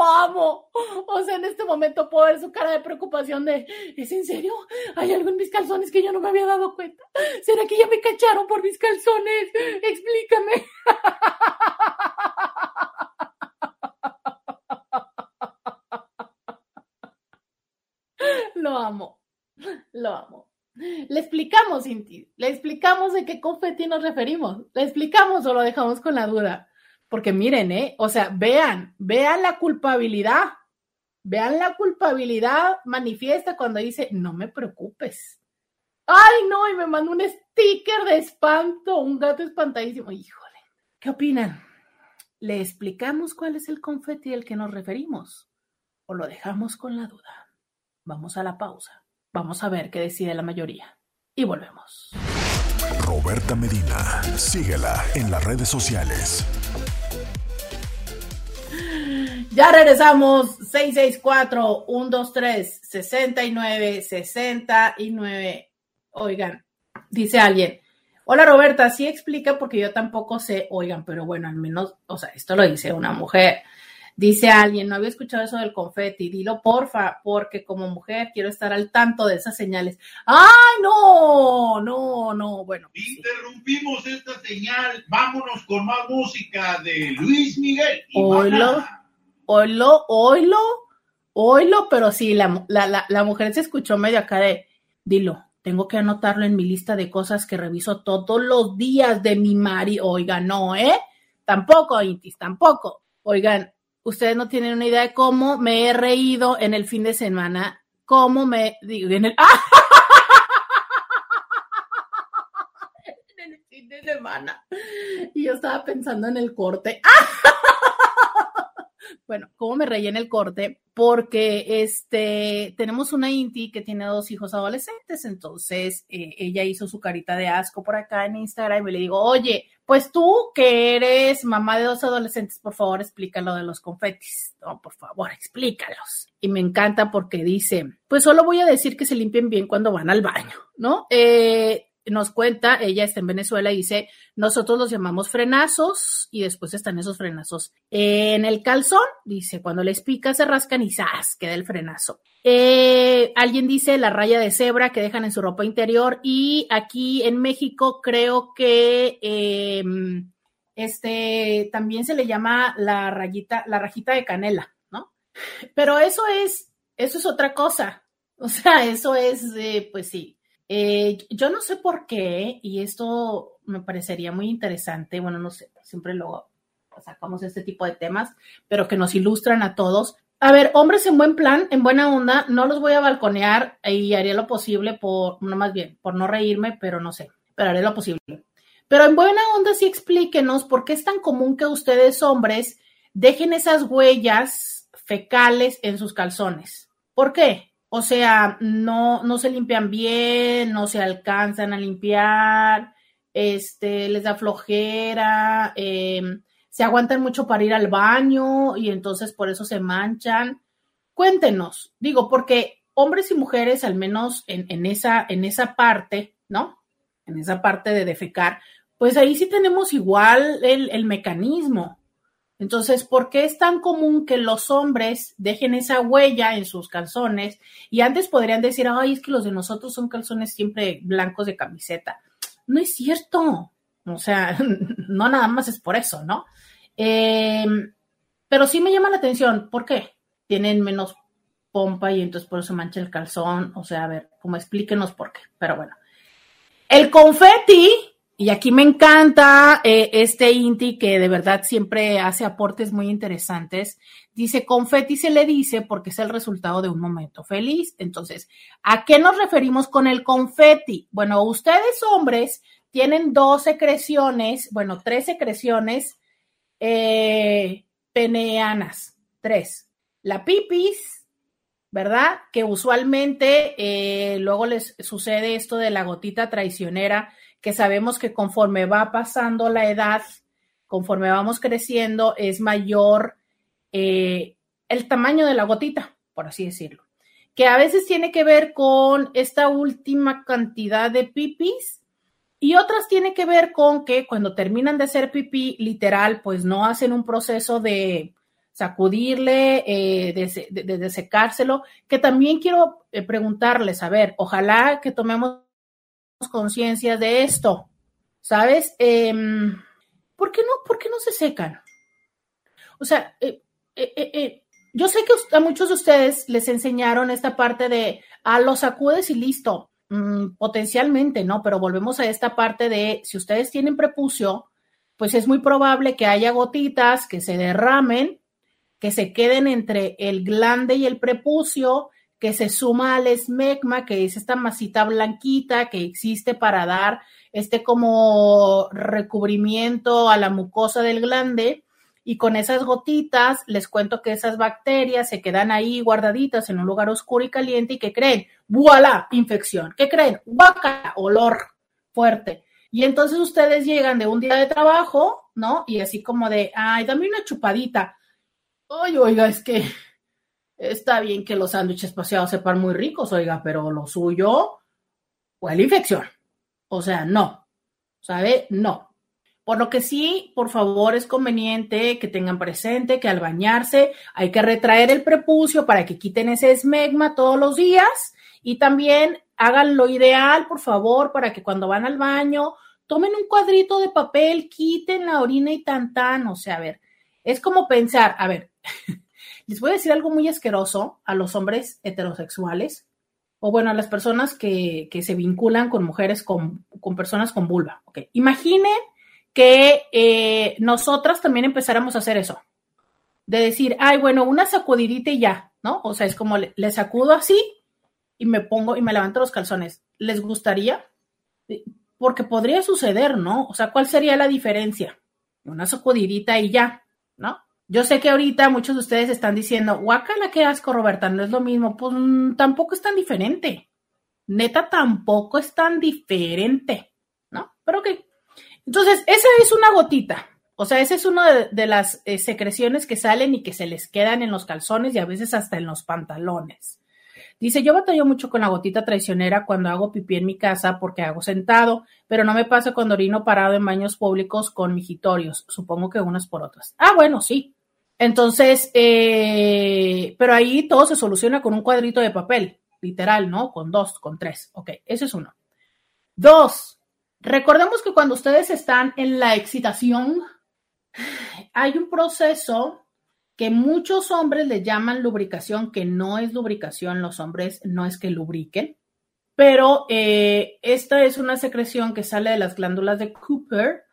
amo. O sea, en este momento puedo ver su cara de preocupación de, ¿es en serio? ¿Hay algo en mis calzones que yo no me había dado cuenta? ¿Será que ya me cacharon por mis calzones? Explícame. Lo amo. Lo amo. Le explicamos, Inti. Le explicamos de qué confeti nos referimos. Le explicamos o lo dejamos con la duda. Porque miren, ¿eh? O sea, vean, vean la culpabilidad. Vean la culpabilidad manifiesta cuando dice, no me preocupes. Ay, no, y me mandó un sticker de espanto, un gato espantadísimo. Híjole, ¿qué opinan? ¿Le explicamos cuál es el confeti al que nos referimos? ¿O lo dejamos con la duda? Vamos a la pausa. Vamos a ver qué decide la mayoría. Y volvemos. Roberta Medina, síguela en las redes sociales Ya regresamos. 664-123-69-69. Oigan, dice alguien. Hola Roberta, sí explica porque yo tampoco sé, oigan, pero bueno, al menos, o sea, esto lo dice una mujer. Dice alguien, no había escuchado eso del confeti, dilo porfa, porque como mujer quiero estar al tanto de esas señales. ¡Ay, no! No, no, bueno. Pues Interrumpimos esta señal, vámonos con más música de Luis Miguel. Oilo, oilo, oilo, oilo, pero sí, la, la, la mujer se escuchó medio acá de, dilo, tengo que anotarlo en mi lista de cosas que reviso todos los días de mi mari. Oigan, no, ¿eh? Tampoco, Intis, tampoco. Oigan, ustedes no tienen una idea de cómo me he reído en el fin de semana, cómo me digo en el, el fin de semana. Y yo estaba pensando en el corte. Bueno, cómo me reí en el corte, porque este tenemos una Inti que tiene dos hijos adolescentes, entonces eh, ella hizo su carita de asco por acá en Instagram y le digo, oye, pues tú que eres mamá de dos adolescentes, por favor, explícalo de los confetis. No, por favor, explícalos. Y me encanta porque dice, pues solo voy a decir que se limpien bien cuando van al baño, ¿no? Eh, nos cuenta, ella está en Venezuela y dice, nosotros los llamamos frenazos y después están esos frenazos en el calzón, dice, cuando les pica se rascan y ¡zas! queda el frenazo. Eh, alguien dice la raya de cebra que dejan en su ropa interior y aquí en México creo que em, este también se le llama la rayita, la rajita de canela, ¿no? Pero eso es, eso es otra cosa. O sea, eso es, eh, pues sí, eh, yo no sé por qué, y esto me parecería muy interesante, bueno, no sé, siempre luego sacamos este tipo de temas, pero que nos ilustran a todos. A ver, hombres en buen plan, en buena onda, no los voy a balconear y haré lo posible por, no más bien, por no reírme, pero no sé, pero haré lo posible. Pero en buena onda sí explíquenos por qué es tan común que ustedes hombres dejen esas huellas fecales en sus calzones. ¿Por qué? O sea, no, no se limpian bien, no se alcanzan a limpiar, este, les da flojera, em, se aguantan mucho para ir al baño y entonces por eso se manchan. Cuéntenos, digo, porque hombres y mujeres, al menos en, en, esa, en esa parte, ¿no? En esa parte de defecar, pues ahí sí tenemos igual el, el mecanismo. Entonces, ¿por qué es tan común que los hombres dejen esa huella en sus calzones? Y antes podrían decir, ay, es que los de nosotros son calzones siempre blancos de camiseta. No es cierto. O sea, no nada más es por eso, ¿no? Em, pero sí me llama la atención. ¿Por qué? Tienen menos pompa y entonces por eso mancha el calzón. O sea, a ver, como explíquenos por qué. Pero bueno. El confeti y aquí me encanta eh, este Inti que de verdad siempre hace aportes muy interesantes. Dice, confeti se le dice porque es el resultado de un momento feliz. Entonces, ¿a qué nos referimos con el confeti? Bueno, ustedes hombres tienen dos secreciones, bueno, tres secreciones eh, peneanas, tres. La pipis, ¿verdad? Que usualmente eh, luego les sucede esto de la gotita traicionera que sabemos que conforme va pasando la edad, conforme vamos creciendo, es mayor eh, el tamaño de la gotita, por así decirlo, que a veces tiene que ver con esta última cantidad de pipis y otras tiene que ver con que cuando terminan de hacer pipí, literal, pues no hacen un proceso de sacudirle, eh, de, secárselo, que también quiero eh, preguntarles, a ver, ojalá que tomemos conciencia de esto, ¿sabes? Em, ¿Por qué no, por qué no se secan? O sea, eh, eh, eh, yo sé que a muchos de ustedes les enseñaron esta parte de, ah, los sacudes y listo, mm, potencialmente, ¿no? Pero volvemos a esta parte de, si ustedes tienen prepucio, pues es muy probable que haya gotitas que se derramen, que se queden entre el glande y el prepucio, que se suma al esmegma, que es esta masita blanquita que existe para dar este como recubrimiento a la mucosa del glande. Y con esas gotitas, les cuento que esas bacterias se quedan ahí guardaditas en un lugar oscuro y caliente y que creen, ¡voilà! Infección. ¿Qué creen? ¡Guaca! Olor fuerte. Y entonces ustedes llegan de un día de trabajo, ¿no? Y así como de, ay, dame una chupadita Oye, oiga, es que está bien que los sándwiches paseados sepan muy ricos, oiga, pero lo suyo fue la infección. O sea, no. ¿Sabe? No. Por lo que sí, por favor, es conveniente que tengan presente que al bañarse hay que retraer el prepucio para que quiten ese esmegma todos los días y también hagan lo ideal, por favor, para que cuando van al baño tomen un cuadrito de papel, quiten la orina y tan tan, o sea, a ver, es como pensar, a ver, les voy a decir algo muy asqueroso a los hombres heterosexuales, o bueno, a las personas que, se vinculan con mujeres con, personas con vulva. Okay. Imaginen que eh, nosotras también empezáramos a hacer eso, de decir, ay, bueno, una sacudidita y ya, ¿no? O sea, es como le, le sacudo así y me pongo y me levanto los calzones. ¿Les gustaría? Porque podría suceder, ¿no? O sea, ¿cuál sería la diferencia? Una sacudidita y ya, ¿no? Yo sé que ahorita muchos de ustedes están diciendo, guacala, qué asco, Roberta, no es lo mismo. Pues mm, tampoco es tan diferente. Neta, tampoco es tan diferente, ¿no? Pero ok. Entonces, esa es una gotita. O sea, esa es una de, las eh, secreciones que salen y que se les quedan en los calzones y a veces hasta en los pantalones. Dice, yo batallo mucho con la gotita traicionera cuando hago pipí en mi casa porque hago sentado, pero no me pasa cuando orino parado en baños públicos con mijitorios. Supongo que unas por otras. Ah, bueno, sí. Entonces, eh, pero ahí todo se soluciona con un cuadrito de papel, literal, ¿no? Con dos, con tres. Ok, ese es uno. Dos, recordemos que cuando ustedes están en la excitación, hay un proceso que muchos hombres le llaman lubricación, que no es lubricación, los hombres no es que lubriquen, pero eh, esta es una secreción que sale de las glándulas de Cooper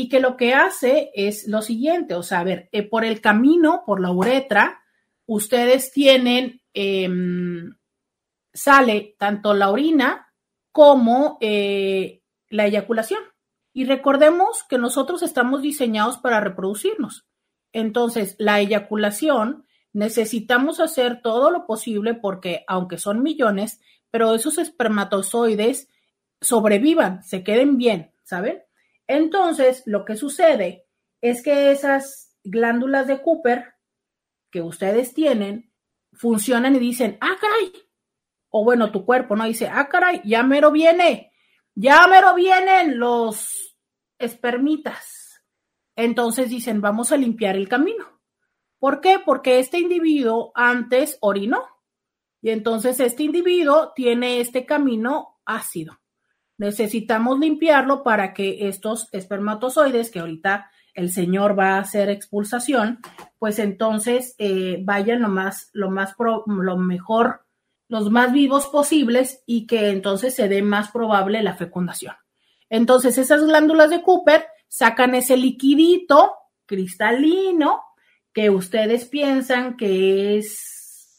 y que lo que hace es lo siguiente, o sea, a ver, eh, por el camino, por la uretra, ustedes tienen, em, sale tanto la orina como eh, la eyaculación. Y recordemos que nosotros estamos diseñados para reproducirnos. Entonces, la eyaculación, necesitamos hacer todo lo posible porque, aunque son millones, pero esos espermatozoides sobrevivan, se queden bien, ¿saben? Entonces, lo que sucede es que esas glándulas de Cooper que ustedes tienen funcionan y dicen, ah, caray, o bueno, tu cuerpo, ¿no? Dice, ah, caray, ya mero viene, ya mero vienen los espermitas. Entonces dicen, vamos a limpiar el camino. ¿Por qué? Porque este individuo antes orinó y entonces este individuo tiene este camino ácido necesitamos limpiarlo para que estos espermatozoides, que ahorita el señor va a hacer expulsación, pues entonces eh, vayan lo más, lo más, lo mejor, los más vivos posibles y que entonces se dé más probable la fecundación. Entonces esas glándulas de Cooper sacan ese liquidito cristalino que ustedes piensan que es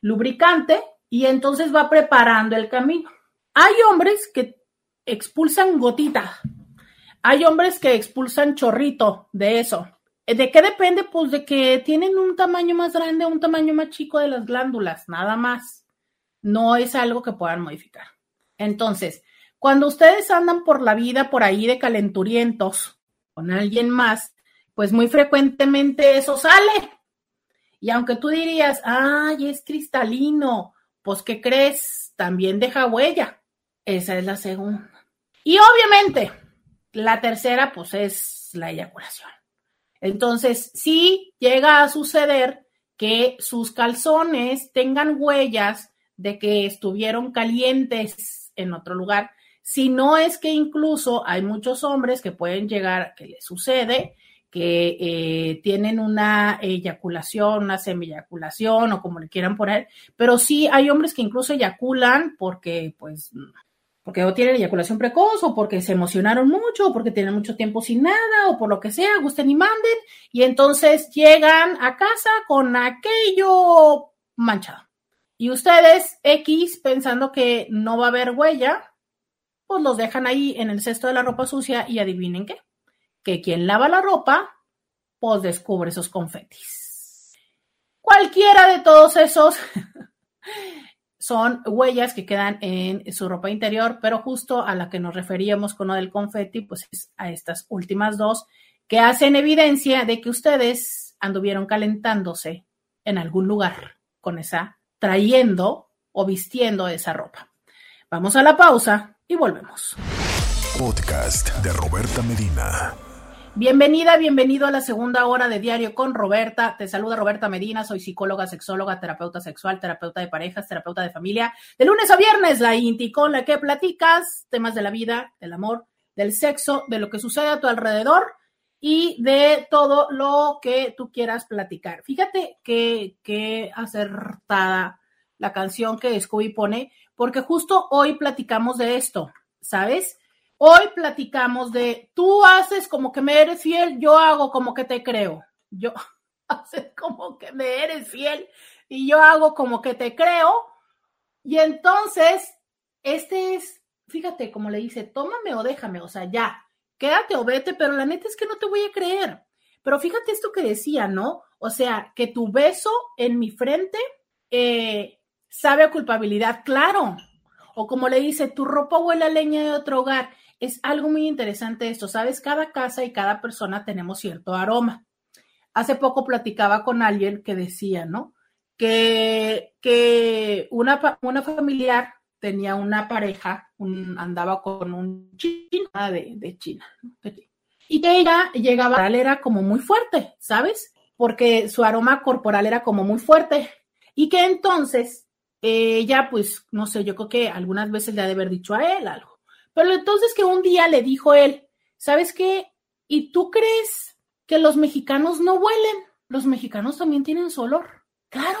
lubricante y entonces va preparando el camino. Hay hombres que expulsan gotita. Hay hombres que expulsan chorrito de eso. ¿De qué depende? Pues de que tienen un tamaño más grande, un tamaño más chico de las glándulas, nada más. No es algo que puedan modificar. Entonces, cuando ustedes andan por la vida por ahí de calenturientos con alguien más, pues muy frecuentemente eso sale. Y aunque tú dirías, ay, es cristalino, pues ¿qué crees? También deja huella. Esa es la segunda. Y obviamente, la tercera, pues es la eyaculación. Entonces, si llega a suceder que sus calzones tengan huellas de que estuvieron calientes en otro lugar. Si no es que incluso hay muchos hombres que pueden llegar, que les sucede, que eh, tienen una eyaculación, una semiyaculación o como le quieran poner, pero sí hay hombres que incluso eyaculan porque pues porque o tienen eyaculación precoz, o porque se emocionaron mucho, o porque tienen mucho tiempo sin nada, o por lo que sea, gusten y manden, y entonces llegan a casa con aquello manchado. Y ustedes, X, pensando que no va a haber huella, pues los dejan ahí en el cesto de la ropa sucia y adivinen qué, que quien lava la ropa, pues descubre esos confetis. Cualquiera de todos esos son huellas que quedan en su ropa interior, pero justo a la que nos referíamos con lo del confeti, pues es a estas últimas dos que hacen evidencia de que ustedes anduvieron calentándose en algún lugar con esa, trayendo o vistiendo esa ropa. Vamos a la pausa y volvemos. Podcast de Roberta Medina. Bienvenida, bienvenido a la segunda hora de Diario con Roberta. Te saluda Roberta Medina, soy psicóloga, sexóloga, terapeuta sexual, terapeuta de parejas, terapeuta de familia. De lunes a viernes, la INTI con la que platicas temas de la vida, del amor, del sexo, de lo que sucede a tu alrededor y de todo lo que tú quieras platicar. Fíjate que, que acertada la canción que Scooby pone, porque justo hoy platicamos de esto, ¿sabes? Hoy platicamos de, tú haces como que me eres fiel, yo hago como que te creo. Yo haces como que me eres fiel y yo hago como que te creo. Y entonces, este es, fíjate, como le dice, tómame o déjame, o sea, ya, quédate o vete, pero la neta es que no te voy a creer. Pero fíjate esto que decía, ¿no? O sea, que tu beso en mi frente eh, sabe a culpabilidad, claro. O como le dice, tu ropa huele a leña de otro hogar es algo muy interesante esto, ¿sabes? Cada casa y cada persona tenemos cierto aroma. Hace poco platicaba con alguien que decía, ¿no? Que, que una, una familiar tenía una pareja, andaba con un chino de, de China, y que ella llegaba, era como muy fuerte, ¿sabes? Porque su aroma corporal era como muy fuerte. Y que entonces ella, pues, no sé, yo creo que algunas veces le ha de haber dicho a él algo pero entonces que un día le dijo él, ¿sabes qué? ¿Y tú crees que los mexicanos no huelen? Los mexicanos también tienen su olor. Claro.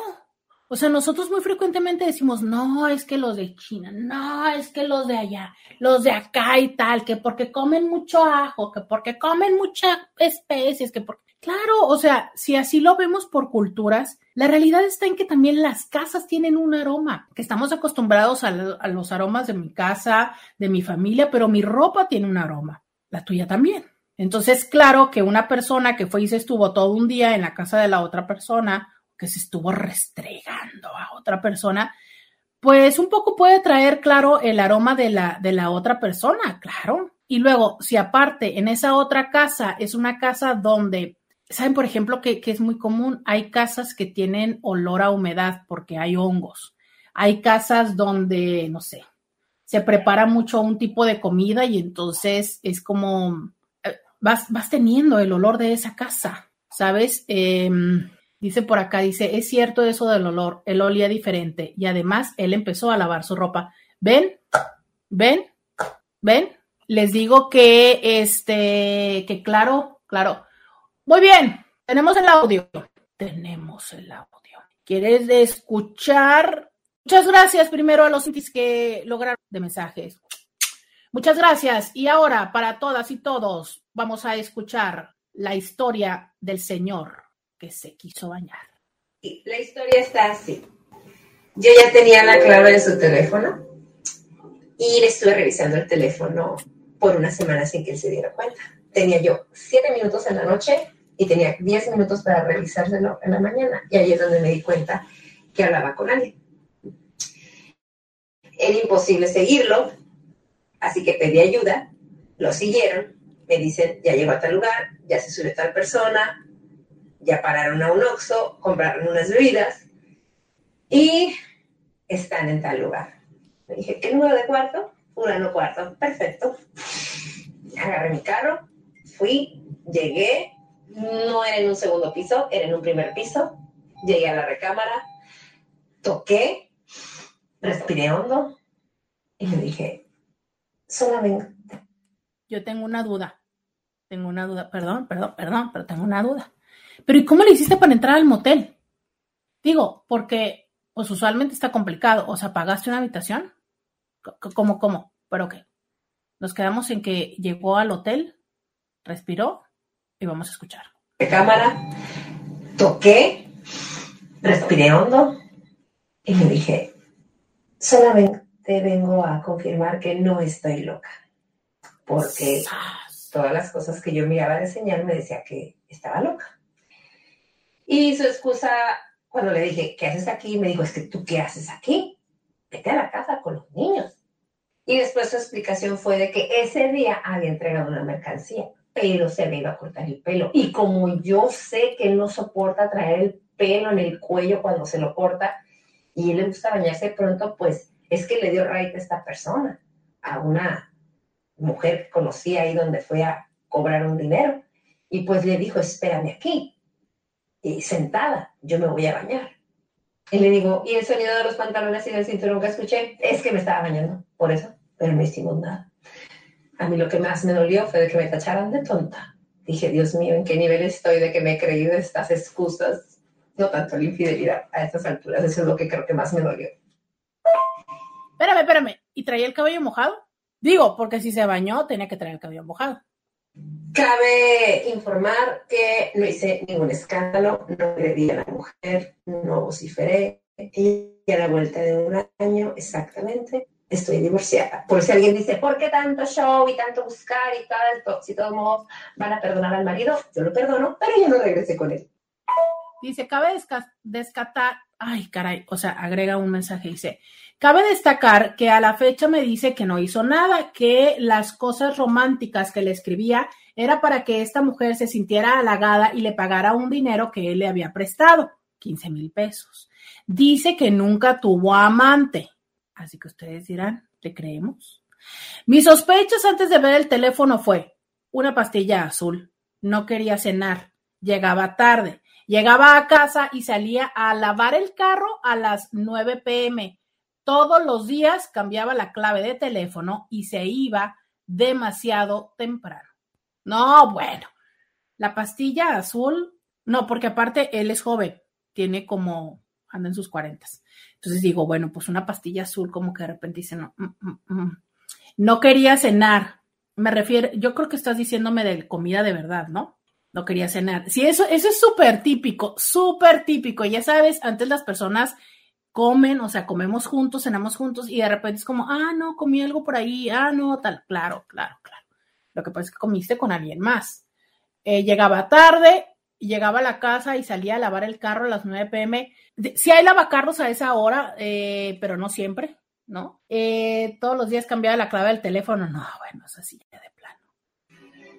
O sea, nosotros muy frecuentemente decimos, no, es que los de China, no, es que los de allá, los de acá y tal, que porque comen mucho ajo, que porque comen muchas especies, que porque Claro, o sea, si así lo vemos por culturas, la realidad está en que también las casas tienen un aroma, que estamos acostumbrados a, los aromas de mi casa, de mi familia, pero mi ropa tiene un aroma, la tuya también. Entonces, claro que una persona que fue y se estuvo todo un día en la casa de la otra persona, que se estuvo restregando a otra persona, pues un poco puede traer, claro, el aroma de la, de la otra persona, claro. Y luego, si aparte en esa otra casa es una casa donde Saben, por ejemplo, que, es muy común, hay casas que tienen olor a humedad porque hay hongos. Hay casas donde, no sé, se prepara mucho un tipo de comida y entonces es como, eh, vas, vas teniendo el olor de esa casa, ¿sabes? Em, dice por acá, dice, es cierto eso del olor, él olía diferente y además él empezó a lavar su ropa. ¿Ven? ¿Ven? ¿Ven? Les digo que, este, que claro, claro, muy bien, tenemos el audio. Tenemos el audio. ¿Quieres escuchar? Muchas gracias primero a los que lograron de mensajes. Muchas gracias. Y ahora, para todas y todos, vamos a escuchar la historia del señor que se quiso bañar. La historia está así. Yo ya tenía la clave de su teléfono y le estuve revisando el teléfono por una semana sin que él se diera cuenta. Tenía yo siete minutos en la noche y tenía 10 minutos para revisárselo en la mañana. Y ahí es donde me di cuenta que hablaba con alguien. Era imposible seguirlo, así que pedí ayuda, lo siguieron, me dicen, ya llegó a tal lugar, ya se subió tal persona, ya pararon a un oxo, compraron unas bebidas y están en tal lugar. Me dije, ¿qué número de cuarto? no cuarto, perfecto. Agarré mi carro, fui, llegué, no era en un segundo piso, era en un primer piso. Llegué a la recámara, toqué, respiré hondo y me dije, solamente. Yo tengo una duda. Tengo una duda. Perdón, perdón, perdón, pero tengo una duda. Pero ¿y cómo le hiciste para entrar al motel? Digo, porque pues usualmente está complicado. O sea, ¿pagaste una habitación? ¿Cómo, cómo? ¿Pero qué? Nos quedamos en que llegó al hotel, respiró y vamos a escuchar. De cámara, toqué, respiré hondo y me dije, solamente vengo a confirmar que no estoy loca, porque todas las cosas que yo miraba de señal me decía que estaba loca. Y su excusa, cuando le dije, ¿qué haces aquí? Me dijo, es que tú qué haces aquí? Vete a la casa con los niños. Y después su explicación fue de que ese día había entregado una mercancía pero se me iba a cortar el pelo. Y como yo sé que él no soporta traer el pelo en el cuello cuando se lo corta y él le gusta bañarse pronto, pues es que le dio right a esta persona, a una mujer que conocí ahí donde fue a cobrar un dinero. Y pues le dijo, espérame aquí, y sentada, yo me voy a bañar. Y le digo, ¿y el sonido de los pantalones y del cinturón que escuché? Es que me estaba bañando, por eso, pero no hicimos nada. A mí lo que más me dolió fue de que me tacharan de tonta. Dije, Dios mío, ¿en qué nivel estoy de que me he creído estas excusas? No tanto la infidelidad a estas alturas, eso es lo que creo que más me dolió. Espérame, espérame, ¿y traía el cabello mojado? Digo, porque si se bañó, tenía que traer el cabello mojado. Cabe informar que no hice ningún escándalo, no agredí a la mujer, no vociferé. Y a la vuelta de un año exactamente estoy divorciada. Por si alguien dice, ¿por qué tanto show y tanto buscar y esto? Si todos van a perdonar al marido, yo lo perdono, pero yo no regresé con él. Dice, cabe descatar, ay caray, o sea, agrega un mensaje, dice, cabe destacar que a la fecha me dice que no hizo nada, que las cosas románticas que le escribía era para que esta mujer se sintiera halagada y le pagara un dinero que él le había prestado, 15 mil pesos. Dice que nunca tuvo amante, así que ustedes dirán, ¿te creemos? Mis sospechas antes de ver el teléfono fue una pastilla azul, no quería cenar, llegaba tarde, llegaba a casa y salía a lavar el carro a las 9 pm. Todos los días cambiaba la clave de teléfono y se iba demasiado temprano. No, bueno, la pastilla azul, no, porque aparte él es joven, tiene como, anda en sus cuarentas. Entonces digo, bueno, pues una pastilla azul, como que de repente dice, no, mm, mm, mm". no quería cenar. Me refiero, yo creo que estás diciéndome de comida de verdad, ¿no? No quería cenar. Sí, eso, eso es súper típico, súper típico. Ya sabes, antes las personas comen, o sea, comemos juntos, cenamos juntos y de repente es como, ah, no, comí algo por ahí, ah, no, tal, claro, claro, claro. Lo que pasa es que comiste con alguien más. Eh, llegaba tarde, llegaba a la casa y salía a lavar el carro a las 9 pm. Si hay lavacarros a esa hora, eh, pero no siempre, ¿no? Eh, todos los días cambiaba la clave del teléfono. No, bueno, es así de plano.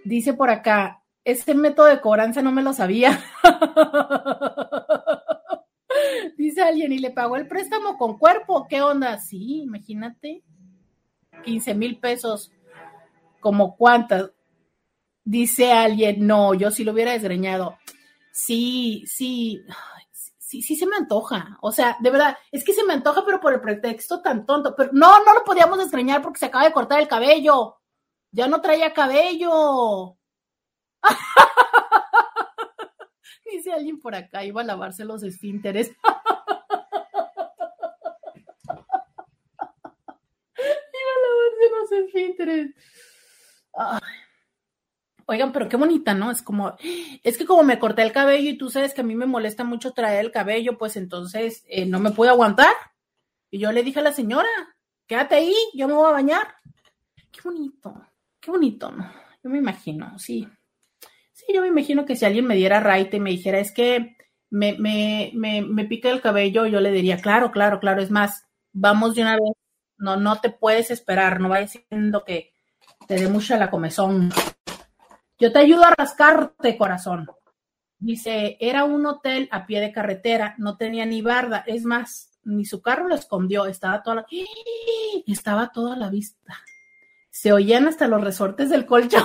Dice por acá, este método de cobranza no me lo sabía. Dice alguien, y le pagó el préstamo con cuerpo. ¿Qué onda? Sí, imagínate. 15 mil pesos como cuántas. Dice alguien, no, yo sí lo hubiera desgreñado. Sí, sí, sí, sí se me antoja. O sea, de verdad, es que se me antoja, pero por el pretexto tan tonto. Pero no, no lo podíamos desgreñar porque se acaba de cortar el cabello. Ya no traía cabello. Dice alguien por acá, iba a lavarse los esfínteres. iba a lavarse los esfínteres. Oigan, pero qué bonita, ¿no? Es como, es que como me corté el cabello y tú sabes que a mí me molesta mucho traer el cabello, pues entonces eh, no me puedo aguantar. Y yo le dije a la señora, quédate ahí, yo me voy a bañar. Qué bonito, qué bonito, ¿no? Yo me imagino, sí. Sí, yo me imagino que si alguien me diera raite y me dijera, es que me, me, me, me pica el cabello, yo le diría, claro, claro, claro, es más, vamos de una vez, no, no te puedes esperar, no vayas diciendo que te dé mucha la comezón. Yo te ayudo a rascarte, corazón. Dice, era un hotel a pie de carretera, no tenía ni barda, es más, ni su carro lo escondió, estaba toda la, estaba toda la vista. Se oían hasta los resortes del colchón.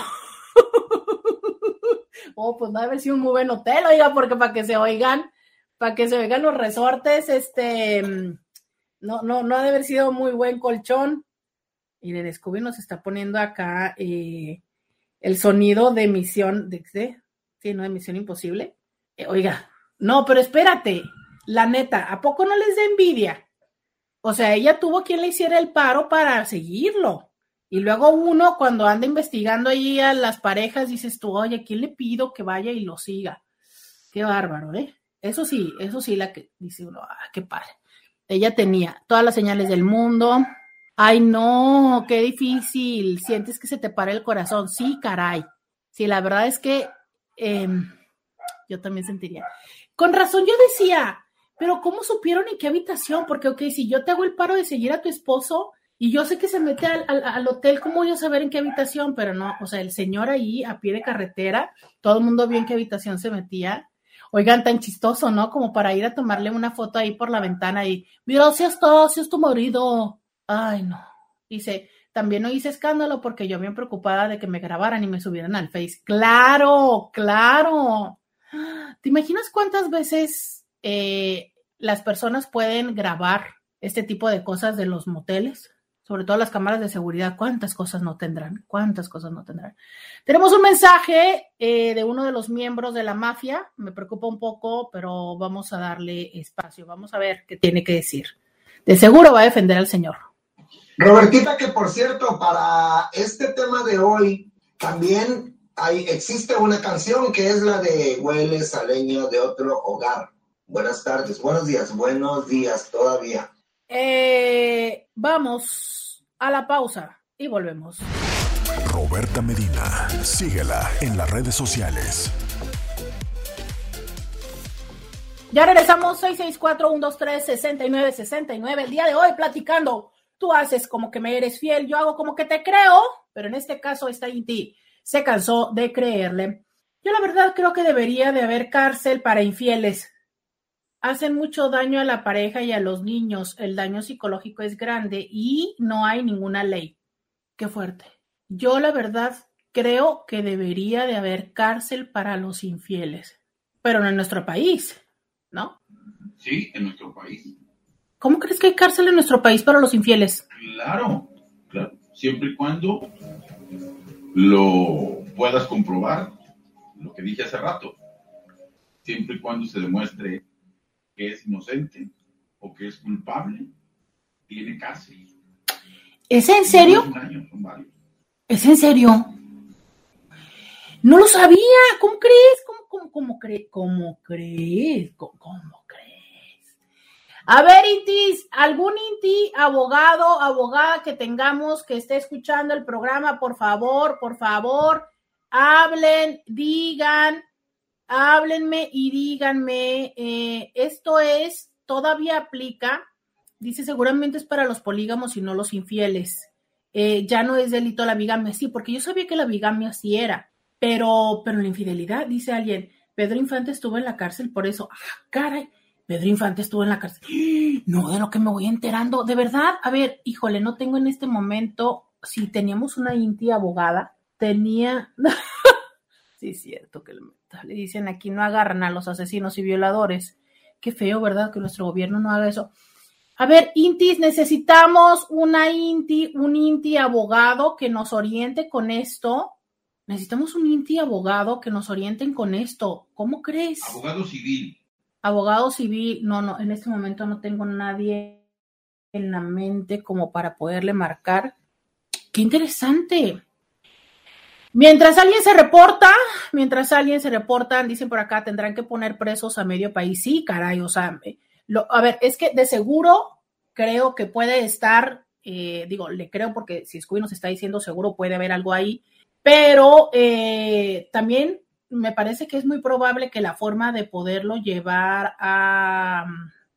oh, pues no debe ser un muy buen hotel, oiga, porque para que se oigan, para que se oigan los resortes, este, no, no, no ha de haber sido muy buen colchón. Y de Descubri nos está poniendo acá eh, el sonido de emisión, de, ¿de? sí, no, de Misión Imposible. Eh, oiga, no, pero espérate, la neta, ¿a poco no les da envidia? O sea, ella tuvo quien le hiciera el paro para seguirlo. Y luego uno, cuando anda investigando ahí a las parejas, dices tú, oye, ¿quién le pido que vaya y lo siga? Qué bárbaro, ¿eh? Eso sí, eso sí, la que dice uno, ah, qué padre. Ella tenía todas las señales del mundo, Ay, no, qué difícil. Sientes que se te para el corazón. Sí, caray. Sí, la verdad es que em, yo también sentiría. Con razón yo decía, pero ¿cómo supieron en qué habitación? Porque, ok, si yo te hago el paro de seguir a tu esposo Y yo sé que se mete al, hotel, ¿cómo voy a saber en qué habitación? Pero no, o sea, el señor ahí a pie de carretera, todo el mundo vio en qué habitación se metía. Oigan, tan chistoso, ¿no? Como para ir a tomarle una foto ahí por la ventana y, mira, si está, si es tu marido. Ay, no. Dice, también no hice escándalo porque yo bien preocupada de que me grabaran y me subieran al Face. Claro, claro. ¿Te imaginas cuántas veces eh, las personas pueden grabar este tipo de cosas de los moteles? sobre todo las cámaras de seguridad, cuántas cosas no tendrán, cuántas cosas no tendrán. Tenemos un mensaje eh, de uno de los miembros de la mafia, me preocupa un poco, pero vamos a darle espacio, vamos a ver qué tiene que decir. De seguro va a defender al señor. Robertita, que por cierto, para este tema de hoy también hay, existe una canción que es la de Hueles a leña de otro hogar. Buenas tardes, buenos días, buenos días todavía. Eh, vamos a la pausa y volvemos. Roberta Medina, síguela en las redes sociales. Ya regresamos 664-123-6969. El día de hoy platicando. Tú haces como que me eres fiel, yo hago como que te creo, pero en este caso está en ti. Se cansó de creerle. Yo la verdad creo que debería de haber cárcel para infieles hacen mucho daño a la pareja y a los niños. El daño psicológico es grande y no hay ninguna ley. Qué fuerte. Yo la verdad creo que debería de haber cárcel para los infieles, pero no en nuestro país, ¿no? Sí, en nuestro país. ¿Cómo crees que hay cárcel en nuestro país para los infieles? Claro, claro. Siempre y cuando lo puedas comprobar, lo que dije hace rato. Siempre y cuando se demuestre que es inocente o que es culpable, tiene cárcel. ¿Es en serio? ¿Es en serio? No lo sabía. ¿Cómo crees? ¿Cómo, cómo, cómo, cómo crees? ¿Cómo, crees? A ver, Intis, algún Inti, abogado, abogada que tengamos que esté escuchando el programa, por favor, por favor, hablen, digan, háblenme y díganme, eh, esto es, todavía aplica, dice seguramente es para los polígamos y no los infieles. Eh, ya no es delito la bigamia, sí, porque yo sabía que la bigamia sí era, pero, pero la infidelidad, dice alguien, Pedro Infante estuvo en la cárcel por eso. Ah, caray, Pedro Infante estuvo en la cárcel. No, de lo que me voy enterando. De verdad, a ver, híjole, no tengo en este momento, si teníamos una inti abogada, tenía... sí, es cierto que le dicen aquí no agarran a los asesinos y violadores. Qué feo, ¿verdad? Que nuestro gobierno no haga eso. A ver, Intis, necesitamos una Inti, un Inti abogado que nos oriente con esto. Necesitamos un Inti abogado que nos orienten con esto. ¿Cómo crees? Abogado civil. Abogado civil. No, no, en este momento no tengo nadie en la mente como para poderle marcar. Qué interesante. Mientras alguien se reporta, mientras alguien se reporta, dicen por acá, tendrán que poner presos a medio país. Sí, caray, o sea, eh, a ver, es que de seguro creo que puede estar, eh, digo, le creo porque si Scooby nos está diciendo seguro puede haber algo ahí, pero eh, también me parece que es muy probable que la forma de poderlo llevar a,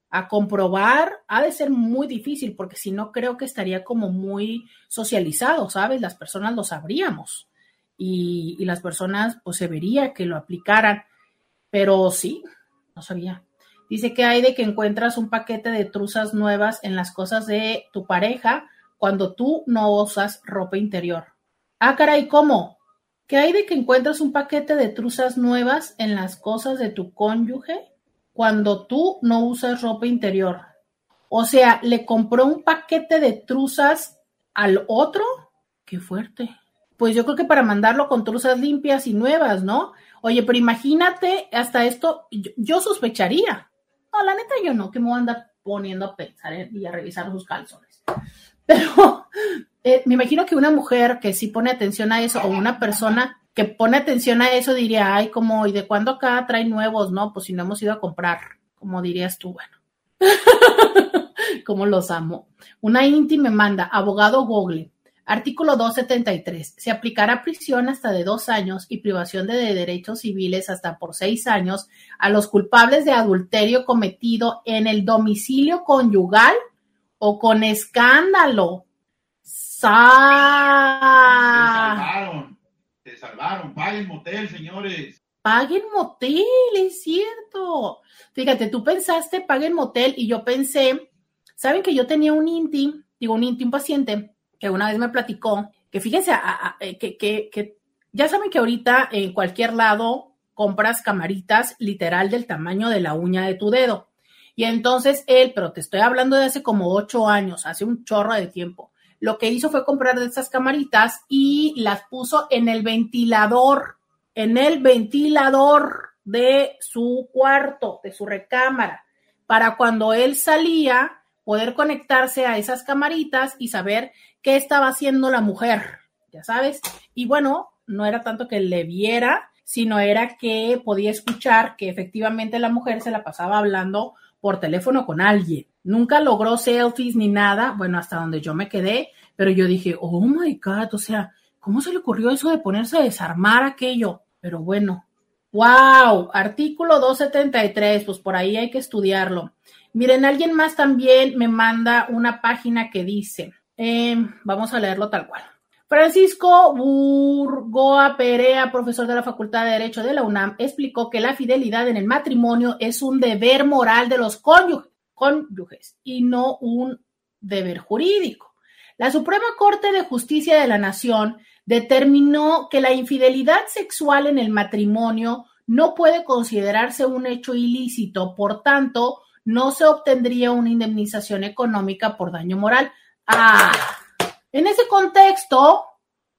a comprobar ha de ser muy difícil, porque si no creo que estaría como muy socializado, ¿sabes? Las personas lo sabríamos y, las personas pues se vería que lo aplicaran, pero sí, no sabía. Dice que hay de que encuentras un paquete de truzas nuevas en las cosas de tu pareja cuando tú no usas ropa interior. Ah, caray, ¿cómo? ¿Qué hay de que encuentras un paquete de truzas nuevas en las cosas de tu cónyuge cuando tú no usas ropa interior? O sea, ¿le compró un paquete de truzas al otro? Qué fuerte pues yo creo que para mandarlo con truzas limpias y nuevas, ¿no? Oye, pero imagínate, hasta esto, yo, sospecharía. No, la neta yo no, que me voy a andar poniendo a pensar y a revisar sus calzones. Pero eh, me imagino que una mujer que sí pone atención a eso, o una persona que pone atención a eso, diría, ay, como, ¿y de cuándo acá trae nuevos, no? Pues si no hemos ido a comprar, como dirías tú, bueno. como los amo. Una Inti me manda, abogado Google. Artículo 273. Se aplicará prisión hasta de dos años y privación de derechos civiles hasta por seis años a los culpables de adulterio cometido en el domicilio conyugal o con escándalo. Salvaron, se salvaron. Paguen motel, señores. Paguen motel, es cierto. Fíjate, tú pensaste paguen motel y yo pensé, ¿saben que yo tenía un INTI, digo un INTI, un paciente que una vez me platicó, que fíjense, eh, que, que, que ya saben que ahorita en cualquier lado compras camaritas literal del tamaño de la uña de tu dedo. Y entonces él, pero te estoy hablando de hace como ocho años, hace un chorro de tiempo, lo que hizo fue comprar de esas camaritas y las puso en el ventilador, en el ventilador de su cuarto, de su recámara, para cuando él salía poder conectarse a esas camaritas y saber qué estaba haciendo la mujer, ya sabes. Y bueno, no era tanto que le viera, sino era que podía escuchar que efectivamente la mujer se la pasaba hablando por teléfono con alguien. Nunca logró selfies ni nada, bueno, hasta donde yo me quedé, pero yo dije, oh my God, o sea, ¿cómo se le ocurrió eso de ponerse a desarmar aquello? Pero bueno, wow, artículo 273, pues por ahí hay que estudiarlo. Miren, alguien más también me manda una página que dice, em, vamos a leerlo tal cual. Francisco Burgoa Perea, profesor de la Facultad de Derecho de la UNAM, explicó que la fidelidad en el matrimonio es un deber moral de los cónyuges, y no un deber jurídico. La Suprema Corte de Justicia de la Nación determinó que la infidelidad sexual en el matrimonio no puede considerarse un hecho ilícito, por tanto, no se obtendría una indemnización económica por daño moral. Ah, en ese contexto,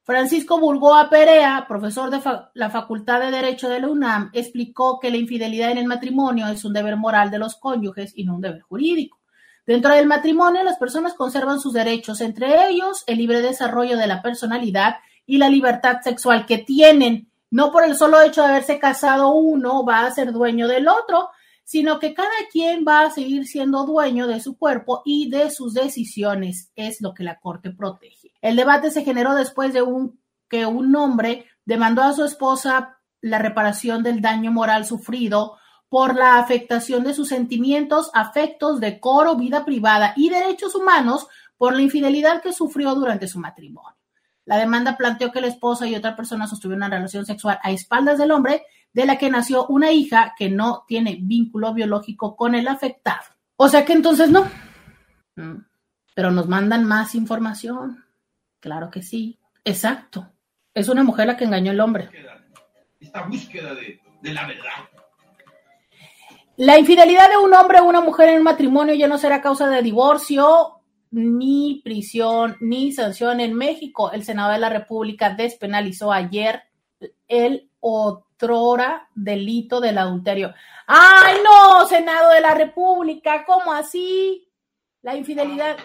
Francisco Burgoa Perea, profesor de la Facultad de Derecho de la UNAM, explicó que la infidelidad en el matrimonio es un deber moral de los cónyuges y no un deber jurídico. Dentro del matrimonio, las personas conservan sus derechos, entre ellos el libre desarrollo de la personalidad y la libertad sexual que tienen. No por el solo hecho de haberse casado uno va a ser dueño del otro, sino que cada quien va a seguir siendo dueño de su cuerpo y de sus decisiones, es lo que la Corte protege. El debate se generó después de que un hombre demandó a su esposa la reparación del daño moral sufrido por la afectación de sus sentimientos, afectos, decoro, vida privada y derechos humanos por la infidelidad que sufrió durante su matrimonio. La demanda planteó que la esposa y otra persona sostuvieron una relación sexual a espaldas del hombre de la que nació una hija que no tiene vínculo biológico con el afectado. O sea que entonces no. Mm. Pero nos mandan más información. Claro que sí. Exacto. Es una mujer la que engañó al hombre. Esta búsqueda de, la verdad. La infidelidad de un hombre o una mujer en un matrimonio ya no será causa de divorcio, ni prisión, ni sanción en México. El Senado de la República despenalizó ayer el otrora delito del adulterio. ¡Ay, no! Senado de la República, ¿cómo así? La infidelidad.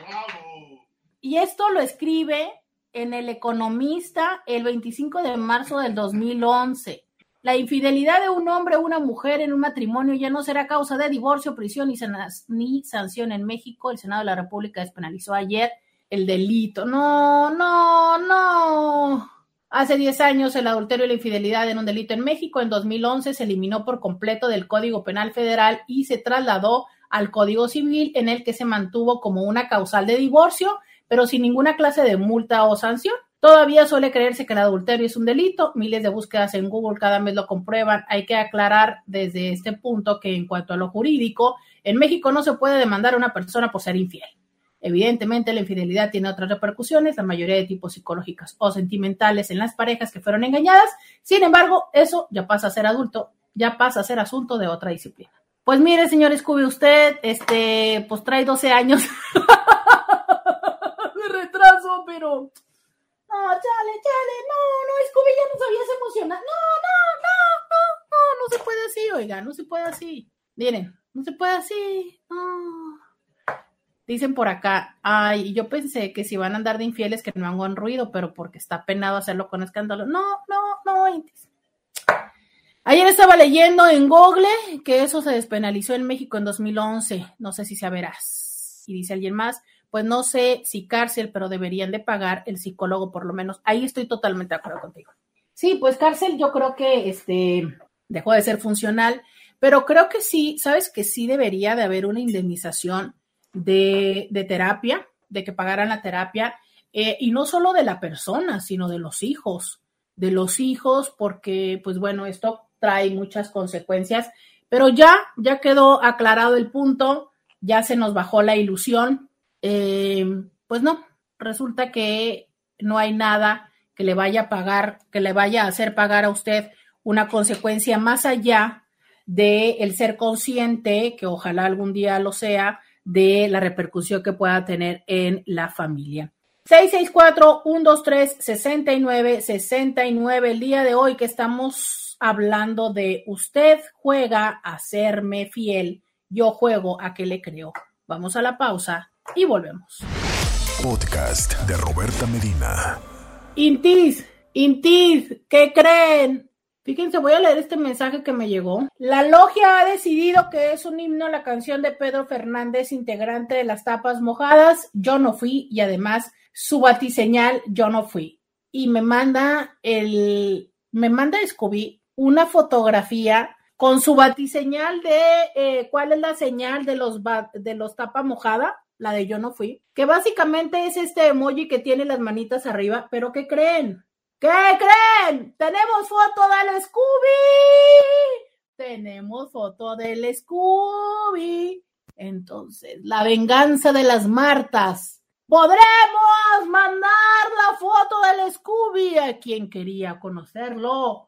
Y esto lo escribe en El Economista el 25 de marzo del 2011. La infidelidad de un hombre o una mujer en un matrimonio ya no será causa de divorcio, prisión ni, ni sanción en México. El Senado de la República despenalizó ayer el delito. No, no, no. Hace 10 años el adulterio y la infidelidad en un delito en México. En 2011 se eliminó por completo del Código Penal Federal y se trasladó al Código Civil en el que se mantuvo como una causal de divorcio, pero sin ninguna clase de multa o sanción. Todavía suele creerse que el adulterio es un delito. Miles de búsquedas en Google cada mes lo comprueban. Hay que aclarar desde este punto que en cuanto a lo jurídico, en México no se puede demandar a una persona por ser infiel. Evidentemente, la infidelidad tiene otras repercusiones, la mayoría de tipos psicológicas o sentimentales en las parejas que fueron engañadas. Sin embargo, eso ya pasa a ser adulto, ya pasa a ser asunto de otra disciplina. Pues mire, señor Scooby, usted, este, pues trae 12 años de retraso, pero... No, chale, chale, no, no, Scooby, ya nos habías emocionado. No, no, no, no, no, no se puede no se puede así. Miren, no se puede así. Dicen por acá, ay, yo pensé que si van a andar de infieles que no hagan ruido, pero porque está penado hacerlo con escándalo. No, no, no, Ayer estaba leyendo en Google que eso se despenalizó en México en 2011. No sé si se verás. Y dice alguien más, pues no sé si cárcel, pero deberían de pagar el psicólogo por lo menos. Ahí estoy totalmente de acuerdo contigo. Sí, pues cárcel yo creo que este dejó de ser funcional, pero creo que sí, sabes que sí debería de haber una indemnización de, terapia, de que pagaran la terapia. eh, y no solo de la persona, sino de los hijos, de los hijos, porque pues bueno, esto trae muchas consecuencias, pero ya, ya quedó aclarado el punto, ya se nos bajó la ilusión, eh, pues no, resulta que no hay nada que le vaya a pagar, que le vaya a hacer pagar a usted una consecuencia más allá de el ser consciente, que ojalá algún día lo sea, de la repercusión que pueda tener en la familia. 664-123-6969, el día de hoy que estamos hablando de usted juega a serme fiel, yo juego a que le creo. Vamos a la pausa y volvemos. Podcast de Roberta Medina. Intis, Intis, ¿qué creen? Fíjense, voy a leer este mensaje que me llegó. La logia ha decidido que es un himno la canción de Pedro Fernández, integrante de las tapas mojadas. Yo no fui y además su batiseñal, yo no fui. Y me manda el, me manda Scooby una fotografía con su batiseñal de eh, cuál es la señal de los, de los tapa mojada, la de yo no fui, que básicamente es este emoji que tiene las manitas arriba, pero ¿qué creen? ¿Qué creen? Tenemos foto del Scooby. Tenemos foto del Scooby. Entonces, la venganza de las Martas. Podremos mandar la foto del Scooby a quien quería conocerlo.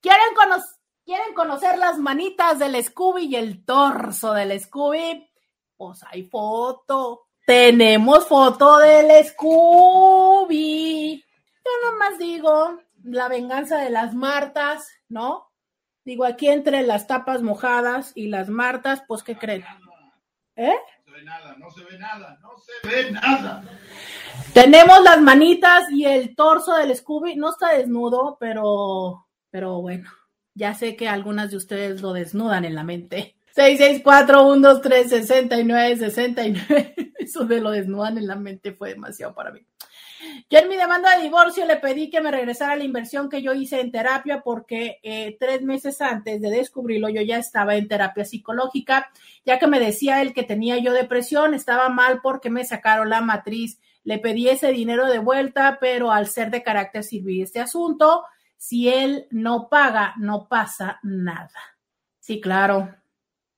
¿Quieren, cono ¿Quieren conocer las manitas del Scooby y el torso del Scooby? Pues hay foto. Tenemos foto del Scooby. Yo nomás digo, la venganza de las Martas, ¿no? Digo, aquí entre las tapas mojadas y las Martas, pues, ¿qué creen? ¿Eh? No se ve nada, no se ve nada, no se ve nada. Tenemos las manitas y el torso del Scooby. No está desnudo, pero, pero bueno, ya sé que algunas de ustedes lo desnudan en la mente. 664-123-6969. Eso de lo desnudan en la mente fue demasiado para mí. Yo en mi demanda de divorcio le pedí que me regresara la inversión que yo hice en terapia porque eh, tres meses antes de descubrirlo yo ya estaba en terapia psicológica, ya que me decía él que tenía yo depresión, estaba mal porque me sacaron la matriz. Le pedí ese dinero de vuelta, pero al ser de carácter civil este asunto, si él no paga, no pasa nada. Sí, claro,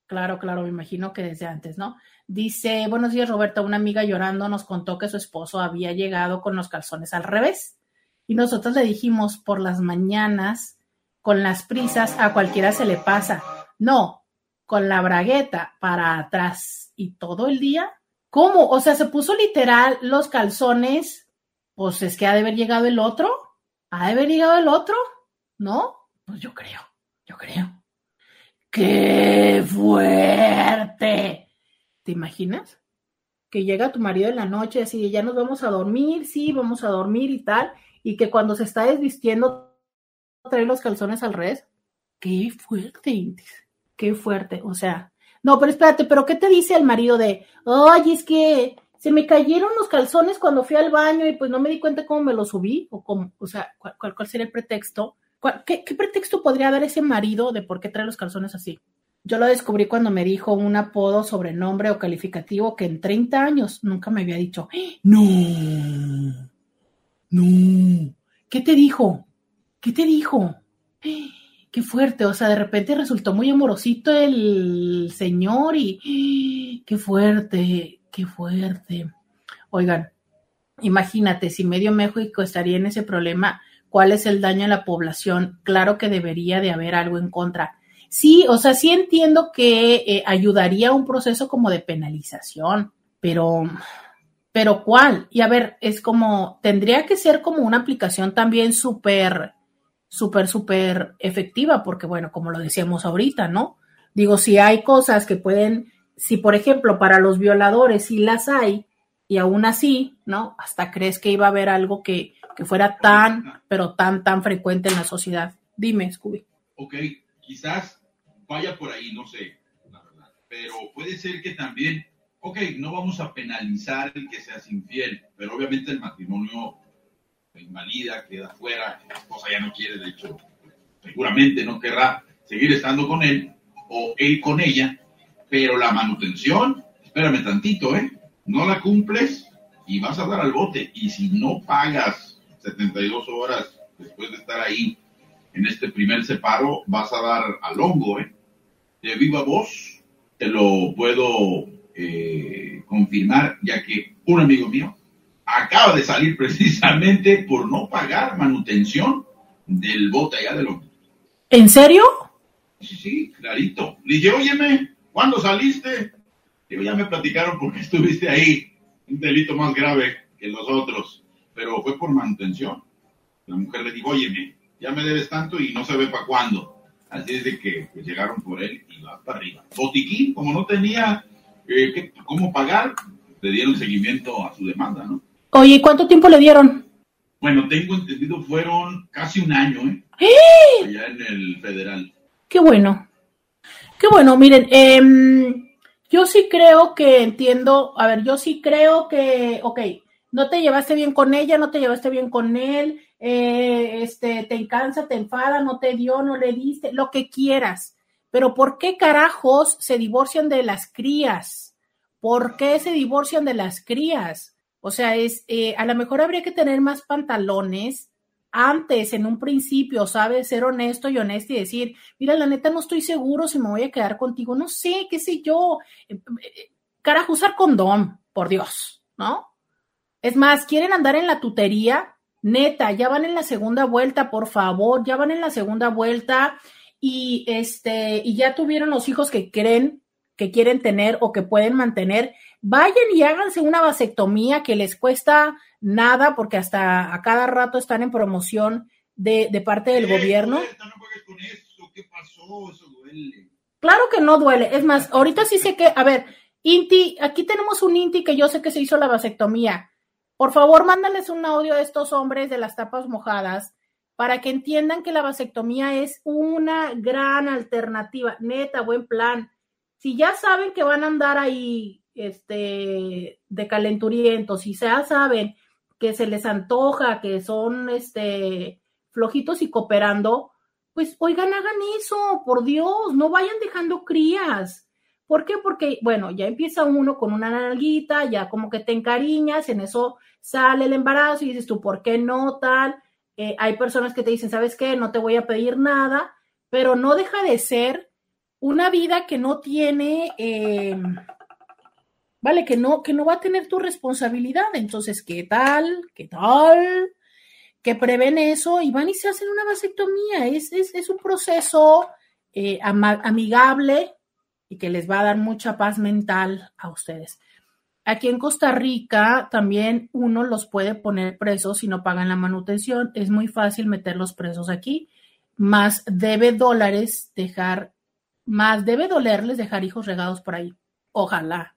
claro, claro, me imagino que desde antes, ¿no? Dice, buenos días Roberta, una amiga llorando nos contó que su esposo había llegado con los calzones al revés. Y nosotros le dijimos, por las mañanas, con las prisas, a cualquiera se le pasa. No, con la bragueta para atrás y todo el día. ¿Cómo? O sea, se puso literal los calzones, pues es que ha de haber llegado el otro. ¿Ha de haber llegado el otro? ¿No? Pues yo creo, yo creo. ¡Qué fuerte! ¿Te imaginas? Que llega tu marido en la noche, así, ya nos vamos a dormir, sí, vamos a dormir y tal, y que cuando se está desvistiendo trae los calzones al revés. Qué fuerte, qué fuerte. O sea, no, pero espérate, pero ¿qué te dice el marido de, ay, es que se me cayeron los calzones cuando fui al baño y pues no me di cuenta cómo me los subí? O cómo, o sea, ¿cuál, cuál sería el pretexto? ¿Qué pretexto podría dar ese marido de por qué trae los calzones así? Yo lo descubrí cuando me dijo un apodo, sobrenombre o calificativo que en 30 años nunca me había dicho. No, no. ¿Qué te dijo? ¿Qué te dijo? Qué fuerte, o sea, de repente resultó muy amorosito el señor y qué fuerte, qué fuerte. Oigan, imagínate, si medio México estaría en ese problema, ¿cuál es el daño a la población? Claro que debería de haber algo en contra Sí, o sea, sí entiendo que eh, ayudaría a un proceso como de penalización, pero, pero ¿cuál? Y a ver, es como, tendría que ser como una aplicación también súper, súper, súper efectiva, porque bueno, como lo decíamos ahorita, ¿no? Digo, si hay cosas que pueden, si por ejemplo para los violadores sí las hay, y aún así, ¿no? Hasta crees que iba a haber algo que, que fuera tan, pero tan, tan frecuente en la sociedad. Dime, Scooby. Ok, quizás vaya por ahí, no sé, la verdad. Pero puede ser que también, ok, no vamos a penalizar el que seas infiel, pero obviamente el matrimonio invalida, queda fuera, la esposa ya no quiere, de hecho, seguramente no querrá seguir estando con él o él con ella, pero la manutención, espérame tantito, ¿eh? No la cumples, y vas a dar al bote. Y si no pagas 72 horas después de estar ahí en este primer separo, vas a dar al hongo, ¿eh? De viva voz, te lo puedo eh, confirmar, ya que un amigo mío acaba de salir precisamente por no pagar manutención del bote allá del hongo. ¿En serio? Sí, sí, clarito. Le dije, óyeme, ¿cuándo saliste? Digo, ya me platicaron porque estuviste ahí. Un delito más grave que los otros. Pero fue por manutención. La mujer le dijo, óyeme, ya me debes tanto y no se ve para cuándo. Así es de que pues, llegaron por él y va para arriba. Botiquín, como no tenía eh, cómo pagar, le dieron seguimiento a su demanda, ¿no? Oye, ¿cuánto tiempo le dieron? Bueno, tengo entendido, fueron casi un año, ¿eh? ¡Eh! Allá en el federal. Qué bueno. Qué bueno, miren, eh, yo sí creo que entiendo, a ver, yo sí creo que, ok, no te llevaste bien con ella, no te llevaste bien con él, eh, este, te cansa, te enfada, no te dio, no le diste, lo que quieras. Pero ¿por qué carajos se divorcian de las crías? ¿Por qué se divorcian de las crías? O sea, es, eh, a lo mejor habría que tener más pantalones antes, en un principio, ¿sabes? Ser honesto y honesto y decir, mira, la neta no estoy seguro si me voy a quedar contigo, no sé, qué sé yo. Eh, carajo, usar condón, por Dios, ¿no? Es más, quieren andar en la tutería, neta, ya van en la segunda vuelta, por favor, ya van en la segunda vuelta y este, y ya tuvieron los hijos que creen que quieren tener o que pueden mantener, vayan y háganse una vasectomía que les cuesta nada porque hasta a cada rato están en promoción de, parte del gobierno. Claro que no duele. Es más, ahorita sí sé que, a ver, Inti, aquí tenemos un Inti que yo sé que se hizo la vasectomía. Por favor, mándales un audio a estos hombres de las tapas mojadas para que entiendan que la vasectomía es una gran alternativa. Neta, buen plan si ya saben que van a andar ahí este, de calenturientos, si ya saben que se les antoja, que son este, flojitos y cooperando, pues oigan, hagan eso, por Dios, no vayan dejando crías. ¿Por qué? Porque, bueno, ya empieza uno con una nalguita, ya como que te encariñas, en eso sale el embarazo y dices tú, ¿por qué no tal? Eh, hay personas que te dicen, ¿sabes qué? No te voy a pedir nada, pero no deja de ser una vida que no tiene, eh, vale, que no, que no va a tener tu responsabilidad. Entonces, ¿qué tal? ¿Qué tal? Que prevén eso y van y se hacen una vasectomía. Es, es, un proceso eh, amigable y que les va a dar mucha paz mental a ustedes. Aquí en Costa Rica también uno los puede poner presos si no pagan la manutención. Es muy fácil meter los presos aquí, más debe dólares dejar más debe dolerles dejar hijos regados por ahí. Ojalá.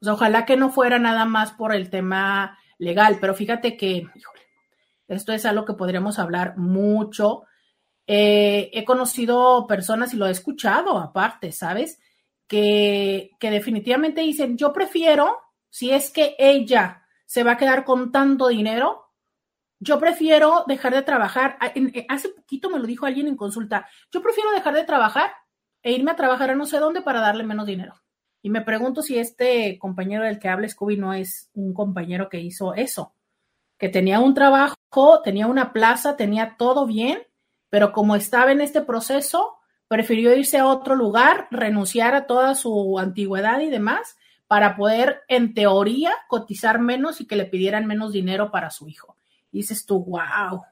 O sea, ojalá que no fuera nada más por el tema legal, pero fíjate que, híjole, esto es algo que podríamos hablar mucho. Eh, he conocido personas y lo he escuchado aparte, ¿sabes? Que, definitivamente dicen, yo prefiero, si es que ella se va a quedar con tanto dinero, yo prefiero dejar de trabajar. Hace poquito me lo dijo alguien en consulta, yo prefiero dejar de trabajar e irme a trabajar a no sé dónde para darle menos dinero. Y me pregunto si este compañero del que habla Scooby no es un compañero que hizo eso, que tenía un trabajo, tenía una plaza, tenía todo bien, pero como estaba en este proceso, prefirió irse a otro lugar, renunciar a toda su antigüedad y demás, para poder, en teoría, cotizar menos y que le pidieran menos dinero para su hijo. Y dices tú, wow.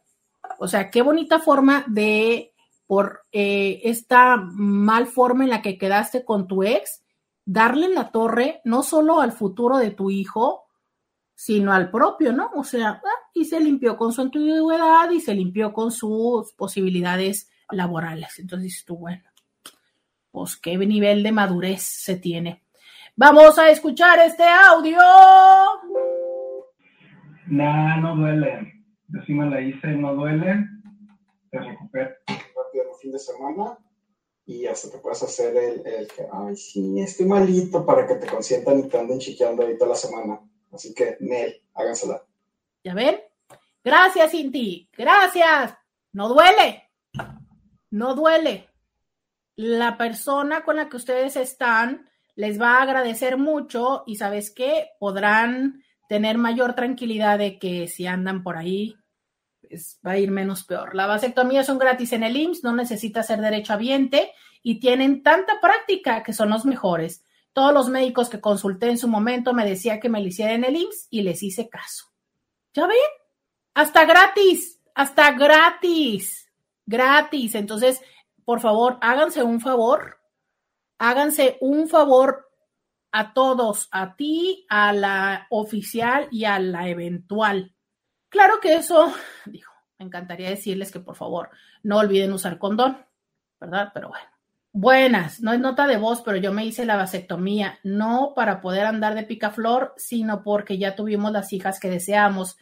O sea, qué bonita forma de por eh, esta mal forma en la que quedaste con tu ex, darle la torre no solo al futuro de tu hijo, sino al propio, ¿no? O sea, ah, y se limpió con su antigüedad y se limpió con sus posibilidades laborales. Entonces dices tú, bueno, pues qué nivel de madurez se tiene. Vamos a escuchar este audio. Nah, no duele. Yo me la hice, no duele. Te recupero fin de semana y hasta te puedes hacer el, el, que, ay, sí, estoy malito para que te consientan y te anden chiqueando ahí toda la semana. Así que, Nel, hágansela. ¿Ya ven? Gracias, Cinti. Gracias. No duele. No duele. La persona con la que ustedes están les va a agradecer mucho y sabes qué, podrán tener mayor tranquilidad de que si andan por ahí, pues va a ir menos peor. La vasectomía son gratis en el IMSS, no necesita ser derecho derechohabiente y tienen tanta práctica que son los mejores. Todos los médicos que consulté en su momento me decía que me lo hiciera en el IMSS y les hice caso. ¿Ya ven? Hasta gratis, hasta gratis, gratis. Entonces, por favor, háganse un favor, háganse un favor a todos, a ti, a la oficial y a la eventual. Claro que eso, digo, me encantaría decirles que por favor no olviden usar condón, ¿verdad? Pero bueno. Buenas, no es nota de voz, pero yo me hice la vasectomía, no para poder andar de picaflor, sino porque ya tuvimos las hijas que deseamos.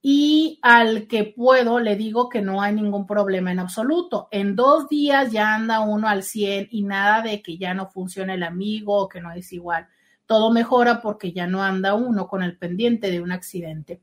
Y al que puedo, le digo que no hay ningún problema en absoluto. En dos días ya anda uno al 100 y nada de que ya no funcione el amigo o que no es igual. Todo mejora porque ya no anda uno con el pendiente de un accidente.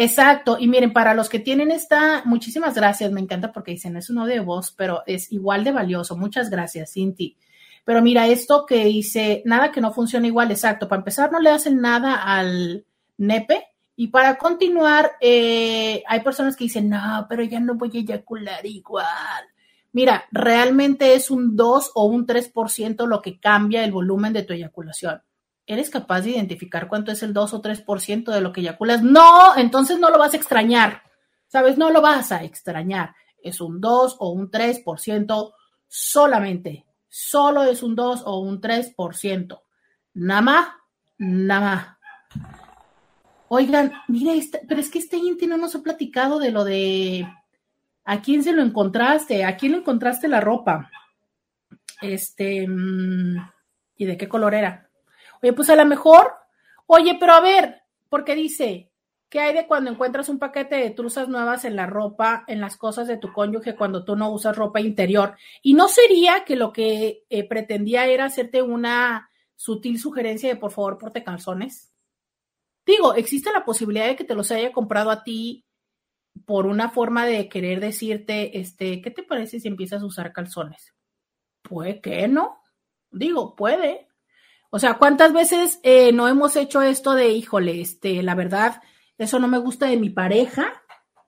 Exacto, y miren, para los que tienen esta, muchísimas gracias, me encanta porque dicen, es uno de voz, pero es igual de valioso. Muchas gracias, Cinti. Pero mira, esto que dice, nada que no funcione igual, exacto. Para empezar, no le hacen nada al nepe. Y para continuar, eh, hay personas que dicen, no, pero ya no voy a eyacular igual. Mira, realmente es un 2 o un 3% lo que cambia el volumen de tu eyaculación. ¿Eres capaz de identificar cuánto es el 2 o 3% de lo que eyaculas? No, entonces no lo vas a extrañar. ¿Sabes? No lo vas a extrañar. Es un 2 o un 3% solamente. Solo es un 2 o un 3%. Nada más, nada más. Oigan, mire, pero es que este Inti no nos ha platicado de lo de a quién se lo encontraste, a quién le encontraste la ropa. Este, mm, ¿y de qué color era? Oye, pues a lo mejor, oye, pero a ver, porque dice, ¿qué hay de cuando encuentras un paquete de truzas nuevas en la ropa, en las cosas de tu cónyuge cuando tú no usas ropa interior? Y no sería que lo que eh, pretendía era hacerte una sutil sugerencia de por favor porte calzones. Digo, existe la posibilidad de que te los haya comprado a ti por una forma de querer decirte, este, ¿qué te parece si empiezas a usar calzones? Puede que no. Digo, puede. O sea, ¿cuántas veces eh, no hemos hecho esto de, híjole, este, la verdad, eso no me gusta de mi pareja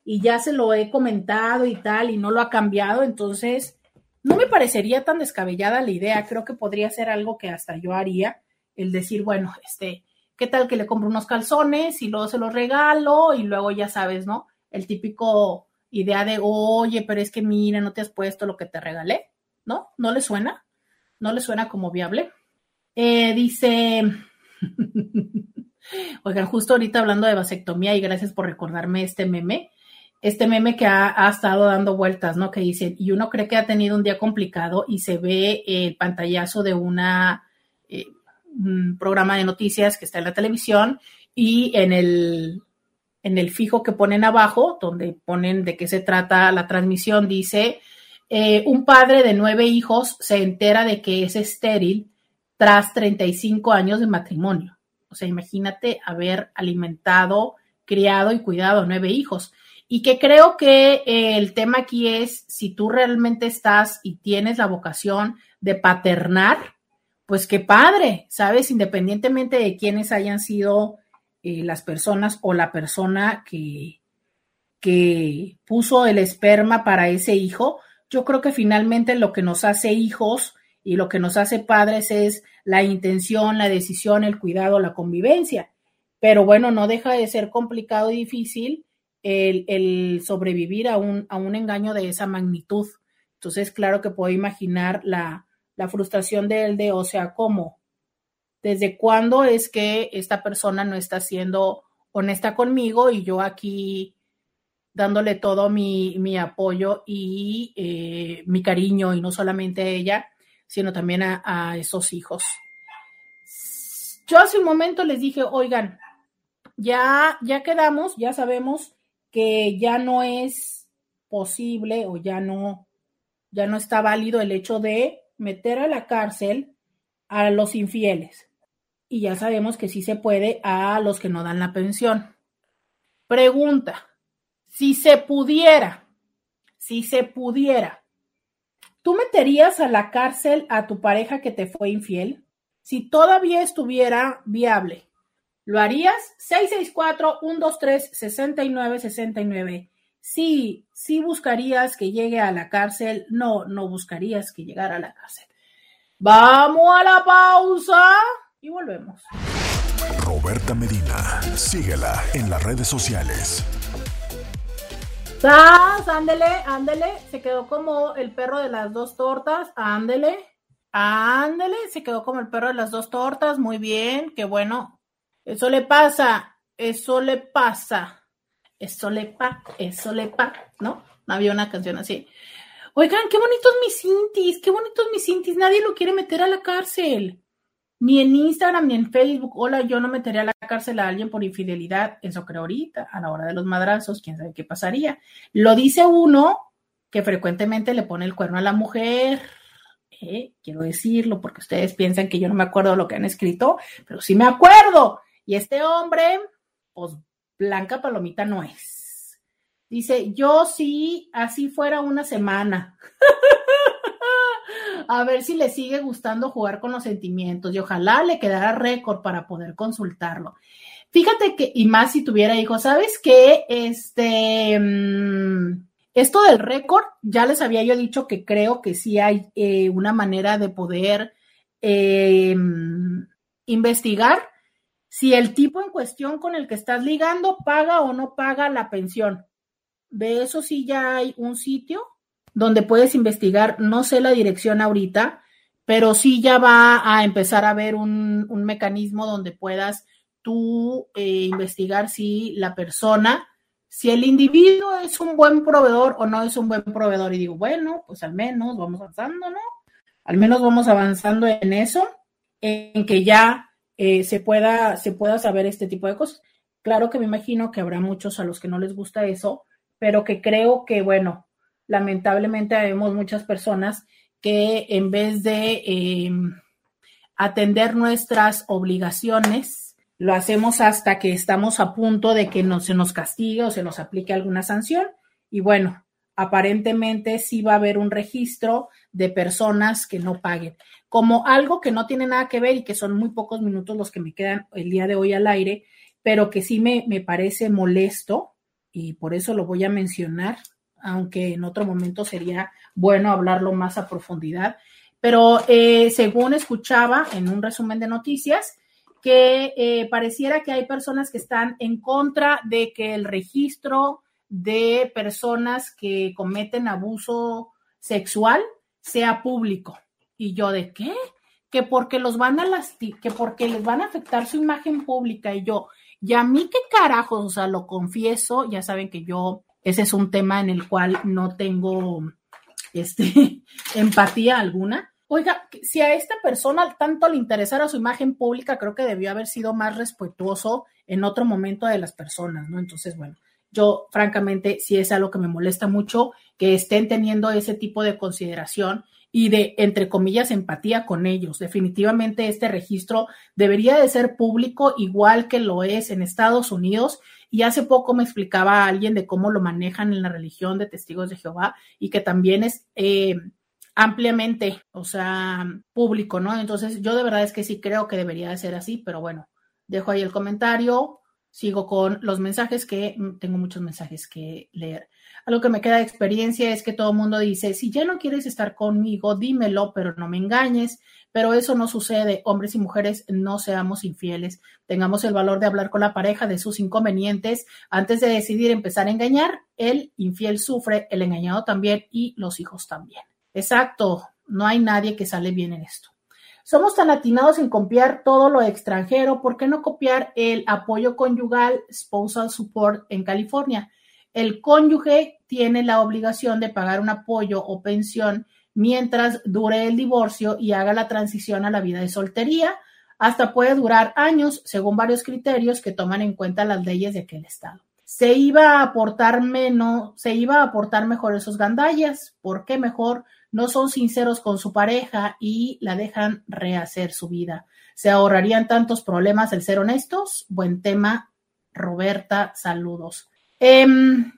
y ya se lo he comentado y tal y no lo ha cambiado, entonces no me parecería tan descabellada la idea, creo que podría ser algo que hasta yo haría, el decir, bueno, este, ¿qué tal que le compro unos calzones y luego se los regalo y luego ya sabes, ¿no? El típico idea de, oye, pero es que mira, no te has puesto lo que te regalé, ¿no? ¿No le suena? ¿No le suena como viable? Eh, dice, oigan, justo ahorita hablando de vasectomía y gracias por recordarme este meme, este meme que ha, estado dando vueltas, ¿no? Que dice, y uno cree que ha tenido un día complicado y se ve el pantallazo de una, programa de noticias que está en la televisión y en el, en el fijo que ponen abajo, donde ponen de qué se trata la transmisión, dice, eh, un padre de nueve hijos se entera de que es estéril tras 35 años de matrimonio. O sea, imagínate haber alimentado, criado y cuidado a nueve hijos. Y que creo que eh, el tema aquí es si tú realmente estás y tienes la vocación de paternar, pues qué padre, ¿sabes? Independientemente de quiénes hayan sido eh, las personas o la persona que, que puso el esperma para ese hijo, yo creo que finalmente lo que nos hace hijos y lo que nos hace padres es la intención, la decisión, el cuidado, la convivencia. Pero bueno, no deja de ser complicado y difícil el, sobrevivir a un, a un, engaño de esa magnitud. Entonces, claro que puedo imaginar la, la frustración de él de, o sea, ¿cómo? ¿Desde cuándo es que esta persona no está siendo honesta conmigo y yo aquí dándole todo mi, mi apoyo y eh, mi cariño y no solamente a ella, sino también a, esos hijos. Yo hace un momento les dije, oigan, ya, ya quedamos, ya sabemos que ya no es posible o ya no, ya no está válido el hecho de meter a la cárcel a los infieles. Y ya sabemos que sí se puede a los que no dan la pensión. Pregunta, si se pudiera, si se pudiera, ¿Tú meterías a la cárcel a tu pareja que te fue infiel? Si todavía estuviera viable ¿Lo harías? 664-123-6969. Sí, sí buscarías que llegue a la cárcel. No, no buscarías que llegara a la cárcel. Vamos a la pausa y volvemos. Roberta Medina, síguela en las redes sociales. ¡Sas! Ándele, ándele. Se quedó como el perro de las dos tortas. Ándele, ándele. Se quedó como el perro de las dos tortas. Muy bien, qué bueno. Eso le pasa, eso le pasa. Eso le pa, eso le pa, ¿no? No había una canción así. Oigan, qué bonitos mis intis, qué bonitos mis intis. Nadie lo quiere meter a la cárcel. Ni en Instagram ni en Facebook. Hola, yo no metería a la cárcel a alguien por infidelidad. Eso creo ahorita. A la hora de los madrazos, quién sabe qué pasaría. Lo dice uno que frecuentemente le pone el cuerno a la mujer. Eh, quiero decirlo porque ustedes piensan que yo no me acuerdo lo que han escrito, pero sí me acuerdo. Y este hombre, pues Blanca Palomita no es. Dice, yo sí, así fuera una semana. a ver si le sigue gustando jugar con los sentimientos y ojalá le quedara récord para poder consultarlo. Fíjate que, y más si tuviera hijos, ¿sabes qué? Este, mm, esto del récord, ya les había yo dicho que creo que sí hay eh, una manera de poder eh, investigar si el tipo en cuestión con el que estás ligando paga o no paga la pensión. De eso sí ya hay un sitio donde puedes investigar, no sé la dirección ahorita, pero sí ya va a empezar a haber un, mecanismo donde puedas tú eh, investigar si la persona, si el individuo es un buen proveedor o no es un buen proveedor. Y digo, bueno, pues al menos vamos avanzando, ¿no? Al menos vamos avanzando en eso, en que ya eh, se, pueda, se pueda saber este tipo de cosas. Claro que me imagino que habrá muchos a los que no les gusta eso, pero que creo que, bueno, lamentablemente vemos muchas personas que en vez de em, atender nuestras obligaciones, lo hacemos hasta que estamos a punto de que no, se nos castigue o se nos aplique alguna sanción. Y bueno, aparentemente sí va a haber un registro de personas que no paguen. Como algo que no tiene nada que ver y que son muy pocos minutos los que me quedan el día de hoy al aire, pero que sí me, me parece molesto y por eso lo voy a mencionar, aunque en otro momento sería bueno hablarlo más a profundidad. Pero eh, según escuchaba en un resumen de noticias, que eh, pareciera que hay personas que están en contra de que el registro de personas que cometen abuso sexual sea público. Y yo, ¿de qué? Que porque los van a lastimar, que porque les van a afectar su imagen pública. Y yo, y a mí qué carajos, o sea, lo confieso, ya saben que yo, ese es un tema en el cual no tengo este, empatía alguna. Oiga, si a esta persona tanto le interesara su imagen pública, creo que debió haber sido más respetuoso en otro momento de las personas, ¿no? Entonces, bueno, yo francamente sí es algo que me molesta mucho que estén teniendo ese tipo de consideración y de, entre comillas, empatía con ellos. Definitivamente este registro debería de ser público igual que lo es en Estados Unidos. Y hace poco me explicaba a alguien de cómo lo manejan en la religión de testigos de Jehová y que también es eh, ampliamente, o sea, público, ¿no? Entonces yo de verdad es que sí creo que debería de ser así, pero bueno, dejo ahí el comentario, sigo con los mensajes que mm, tengo muchos mensajes que leer. Algo que me queda de experiencia es que todo el mundo dice, si ya no quieres estar conmigo, dímelo, pero no me engañes. Pero eso no sucede. Hombres y mujeres no seamos infieles. Tengamos el valor de hablar con la pareja de sus inconvenientes antes de decidir empezar a engañar. El infiel sufre, el engañado también y los hijos también. Exacto. No hay nadie que sale bien en esto. Somos tan atinados en copiar todo lo extranjero, ¿por qué no copiar el apoyo conyugal spousal support en California? El cónyuge tiene la obligación de pagar un apoyo o pensión mientras dure el divorcio y haga la transición a la vida de soltería. Hasta puede durar años según varios criterios que toman en cuenta las leyes de aquel estado. Se iba a aportar menos, se iba a aportar mejor esos gandallas. ¿Por qué mejor? No son sinceros con su pareja y la dejan rehacer su vida. Se ahorrarían tantos problemas el ser honestos. Buen tema, Roberta. Saludos. Em,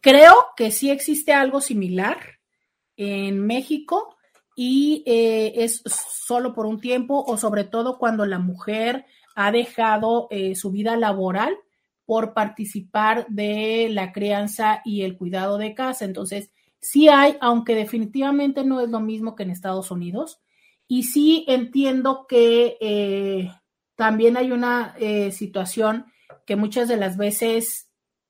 creo que sí existe algo similar en México y eh, es solo por un tiempo o sobre todo cuando la mujer ha dejado eh, su vida laboral por participar de la crianza y el cuidado de casa. Entonces, sí hay, aunque definitivamente no es lo mismo que en Estados Unidos, y sí entiendo que eh, también hay una situación que muchas de las veces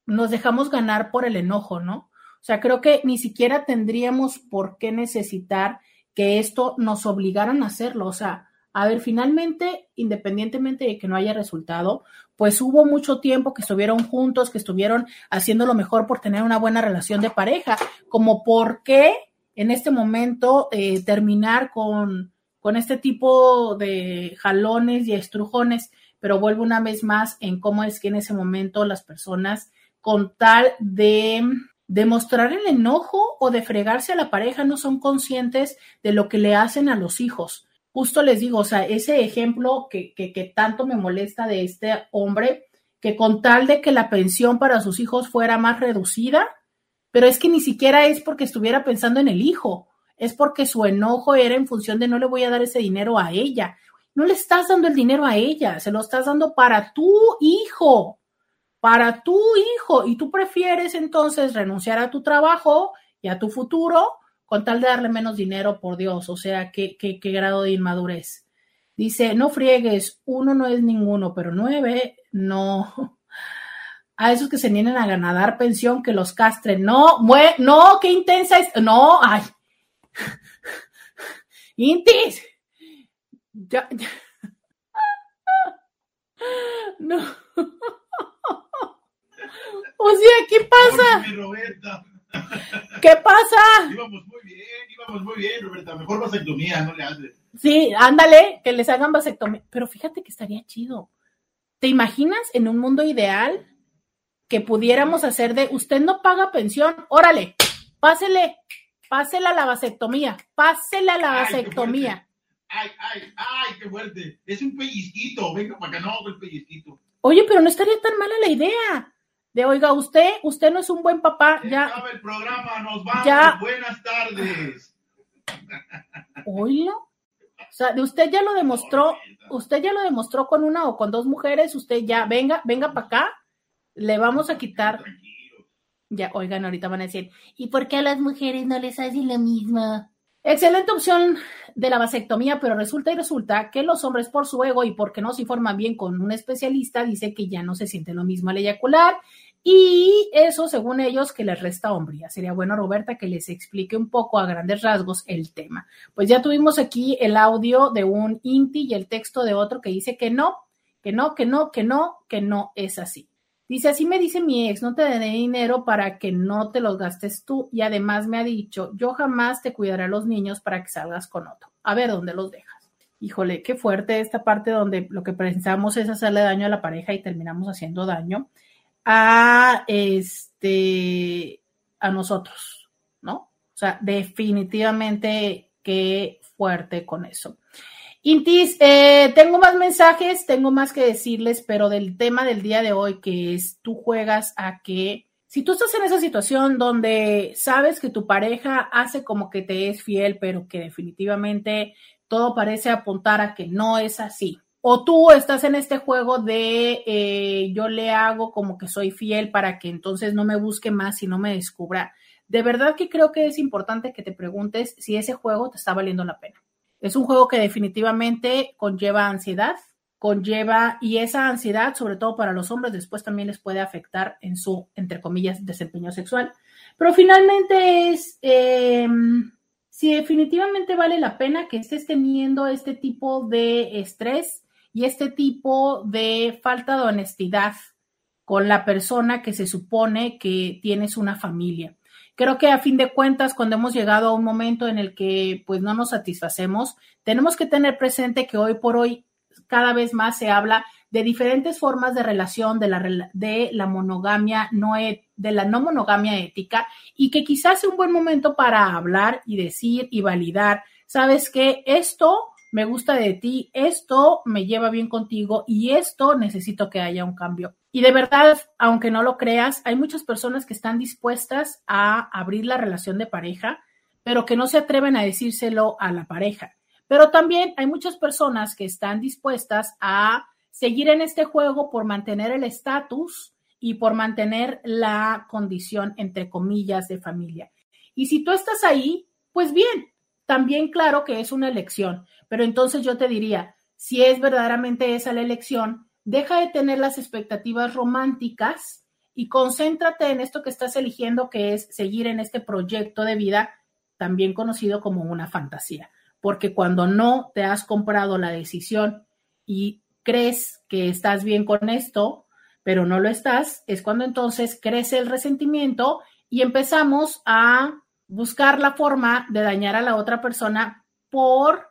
nos dejamos ganar por el enojo, ¿no? O sea, creo que ni siquiera tendríamos por qué necesitar que esto nos obligaran a hacerlo. O sea, a ver, finalmente, independientemente de que no haya resultado, pues hubo mucho tiempo que estuvieron juntos, que estuvieron haciendo lo mejor por tener una buena relación de pareja, como por qué en este momento eh, terminar con con este tipo de jalones y estrujones, pero vuelvo una vez más en cómo es que en ese momento las personas, con tal de demostrar el enojo o de fregarse a la pareja, no son conscientes de lo que le hacen a los hijos. Justo les digo, o sea, ese ejemplo que, que, que tanto me molesta de este hombre, que con tal de que la pensión para sus hijos fuera más reducida, pero es que ni siquiera es porque estuviera pensando en el hijo, es porque su enojo era en función de no le voy a dar ese dinero a ella. No le estás dando el dinero a ella, se lo estás dando para tu hijo, para tu hijo. Y tú prefieres entonces renunciar a tu trabajo y a tu futuro con tal de darle menos dinero, por Dios. O sea, qué, qué, qué grado de inmadurez. Dice, no friegues, uno no es ninguno, pero nueve, no. A esos que se vienen a ganar pensión, que los castren. No, no, qué intensa es. No, ay, Intis. Ya, No. O sea, ¿qué pasa? ¿Qué pasa? Íbamos muy bien, íbamos muy bien, Roberta. Mejor vasectomía, no le haces. Sí, ándale, que les hagan vasectomía. Pero fíjate que estaría chido. ¿Te imaginas en un mundo ideal que pudiéramos hacer de usted no paga pensión? Órale, pásele Pásela la vasectomía, pásela la vasectomía. Ay, ay, ay, qué fuerte. Es un pellizquito, venga para que no, el pellizquito. Oye, pero no estaría tan mala la idea. De oiga, usted, usted no es un buen papá. Ya. el programa, nos vamos. Ya. Buenas tardes. Oílo. O sea, de usted ya lo demostró, usted ya lo demostró con una o con dos mujeres, usted ya, venga, venga para acá, le vamos a quitar. Ya, oigan, ahorita van a decir, ¿y por qué a las mujeres no les hacen lo mismo? Excelente opción de la vasectomía, pero resulta y resulta que los hombres por su ego y porque no se informan bien con un especialista, dice que ya no se siente lo mismo al eyacular y eso, según ellos, que les resta hombría. Sería bueno, Roberta, que les explique un poco a grandes rasgos el tema. Pues ya tuvimos aquí el audio de un Inti y el texto de otro que dice que no, que no, que no, que no, que no es así. Dice, así me dice mi ex, no te daré dinero para que no te los gastes tú. Y además me ha dicho, yo jamás te cuidaré a los niños para que salgas con otro. A ver, ¿dónde los dejas? Híjole, qué fuerte esta parte donde lo que pensamos es hacerle daño a la pareja y terminamos haciendo daño a este a nosotros, ¿no? O sea, definitivamente qué fuerte con eso. Intis, eh, tengo más mensajes, tengo más que decirles, pero del tema del día de hoy, que es tú juegas a que si tú estás en esa situación donde sabes que tu pareja hace como que te es fiel, pero que definitivamente todo parece apuntar a que no es así. O tú estás en este juego de eh, yo le hago como que soy fiel para que entonces no me busque más y no me descubra. De verdad que creo que es importante que te preguntes si ese juego te está valiendo la pena. Es un juego que definitivamente conlleva ansiedad, conlleva, y esa ansiedad, sobre todo para los hombres, después también les puede afectar en su, entre comillas, desempeño sexual. Pero finalmente es em, si definitivamente vale la pena que estés teniendo este tipo de estrés y este tipo de falta de honestidad con la persona que se supone que tienes una familia. Creo que a fin de cuentas, cuando hemos llegado a un momento en el que pues no nos satisfacemos, tenemos que tener presente que hoy por hoy cada vez más se habla de diferentes formas de relación de la, de la monogamia no e, de la no monogamia ética y que quizás sea un buen momento para hablar y decir y validar, sabes que esto me gusta de ti, esto me lleva bien contigo y esto necesito que haya un cambio. Y de verdad, aunque no lo creas, hay muchas personas que están dispuestas a abrir la relación de pareja, pero que no se atreven a decírselo a la pareja. Pero también hay muchas personas que están dispuestas a seguir en este juego por mantener el estatus y por mantener la condición, entre comillas, de familia. Y si tú estás ahí, pues bien, también claro que es una elección, pero entonces yo te diría, si es verdaderamente esa la elección, deja de tener las expectativas románticas y concéntrate en esto que estás eligiendo, que es seguir en este proyecto de vida, también conocido como una fantasía. Porque cuando no te has comprado la decisión y crees que estás bien con esto, pero no lo estás, es cuando entonces crece el resentimiento y empezamos a buscar la forma de dañar a la otra persona por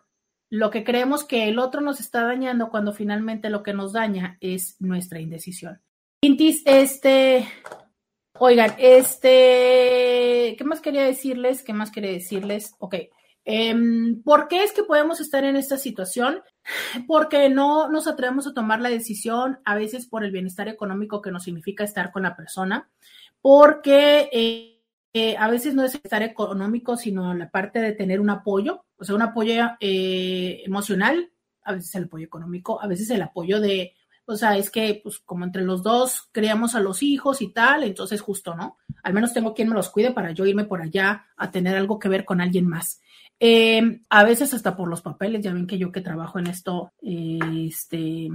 lo que creemos que el otro nos está dañando cuando finalmente lo que nos daña es nuestra indecisión. Intis, este, oigan, este, ¿qué más quería decirles? ¿Qué más quería decirles? Ok. Em, ¿Por qué es que podemos estar en esta situación? Porque no nos atrevemos a tomar la decisión, a veces por el bienestar económico que nos significa estar con la persona, porque eh, a veces no es estar económico, sino la parte de tener un apoyo, o sea, un apoyo eh, emocional, a veces el apoyo económico, a veces el apoyo de, o sea, es que pues como entre los dos criamos a los hijos y tal, entonces justo, ¿no? Al menos tengo quien me los cuide para yo irme por allá a tener algo que ver con alguien más. Eh, a veces hasta por los papeles, ya ven que yo que trabajo en esto, este,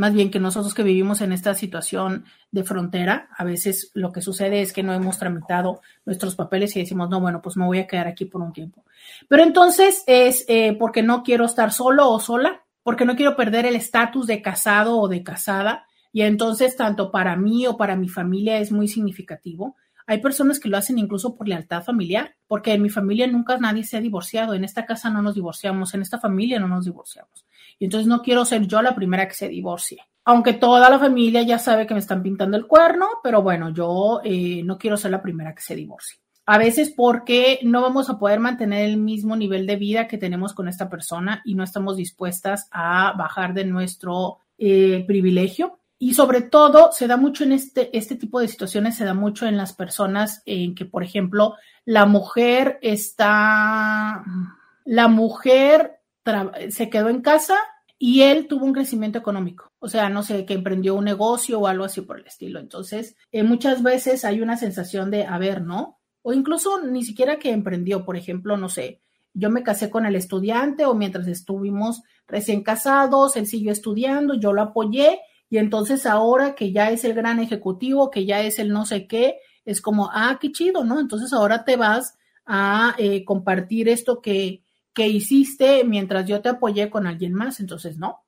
más bien que nosotros que vivimos en esta situación de frontera, a veces lo que sucede es que no hemos tramitado nuestros papeles y decimos, no, bueno, pues me voy a quedar aquí por un tiempo. Pero entonces es eh, porque no quiero estar solo o sola, porque no quiero perder el estatus de casado o de casada, y entonces tanto para mí o para mi familia es muy significativo. Hay personas que lo hacen incluso por lealtad familiar, porque en mi familia nunca nadie se ha divorciado, en esta casa no nos divorciamos, en esta familia no nos divorciamos. Y entonces no quiero ser yo la primera que se divorcie. Aunque toda la familia ya sabe que me están pintando el cuerno, pero bueno, yo eh, no quiero ser la primera que se divorcie. A veces porque no vamos a poder mantener el mismo nivel de vida que tenemos con esta persona y no estamos dispuestas a bajar de nuestro eh, privilegio y sobre todo se da mucho en este, este tipo de situaciones, se da mucho en las personas en que, por ejemplo, la mujer está, la mujer se quedó en casa y él tuvo un crecimiento económico. O sea, no sé, que emprendió un negocio o algo así por el estilo. Entonces, eh, muchas veces hay una sensación de, a ver, ¿no? O incluso ni siquiera que emprendió, por ejemplo, no sé, yo me casé con el estudiante o mientras estuvimos recién casados, él siguió estudiando, yo lo apoyé y entonces ahora que ya es el gran ejecutivo, que ya es el no sé qué, es como, ah, qué chido, ¿no? Entonces ahora te vas a eh, compartir esto que, que hiciste mientras yo te apoyé con alguien más. Entonces, no,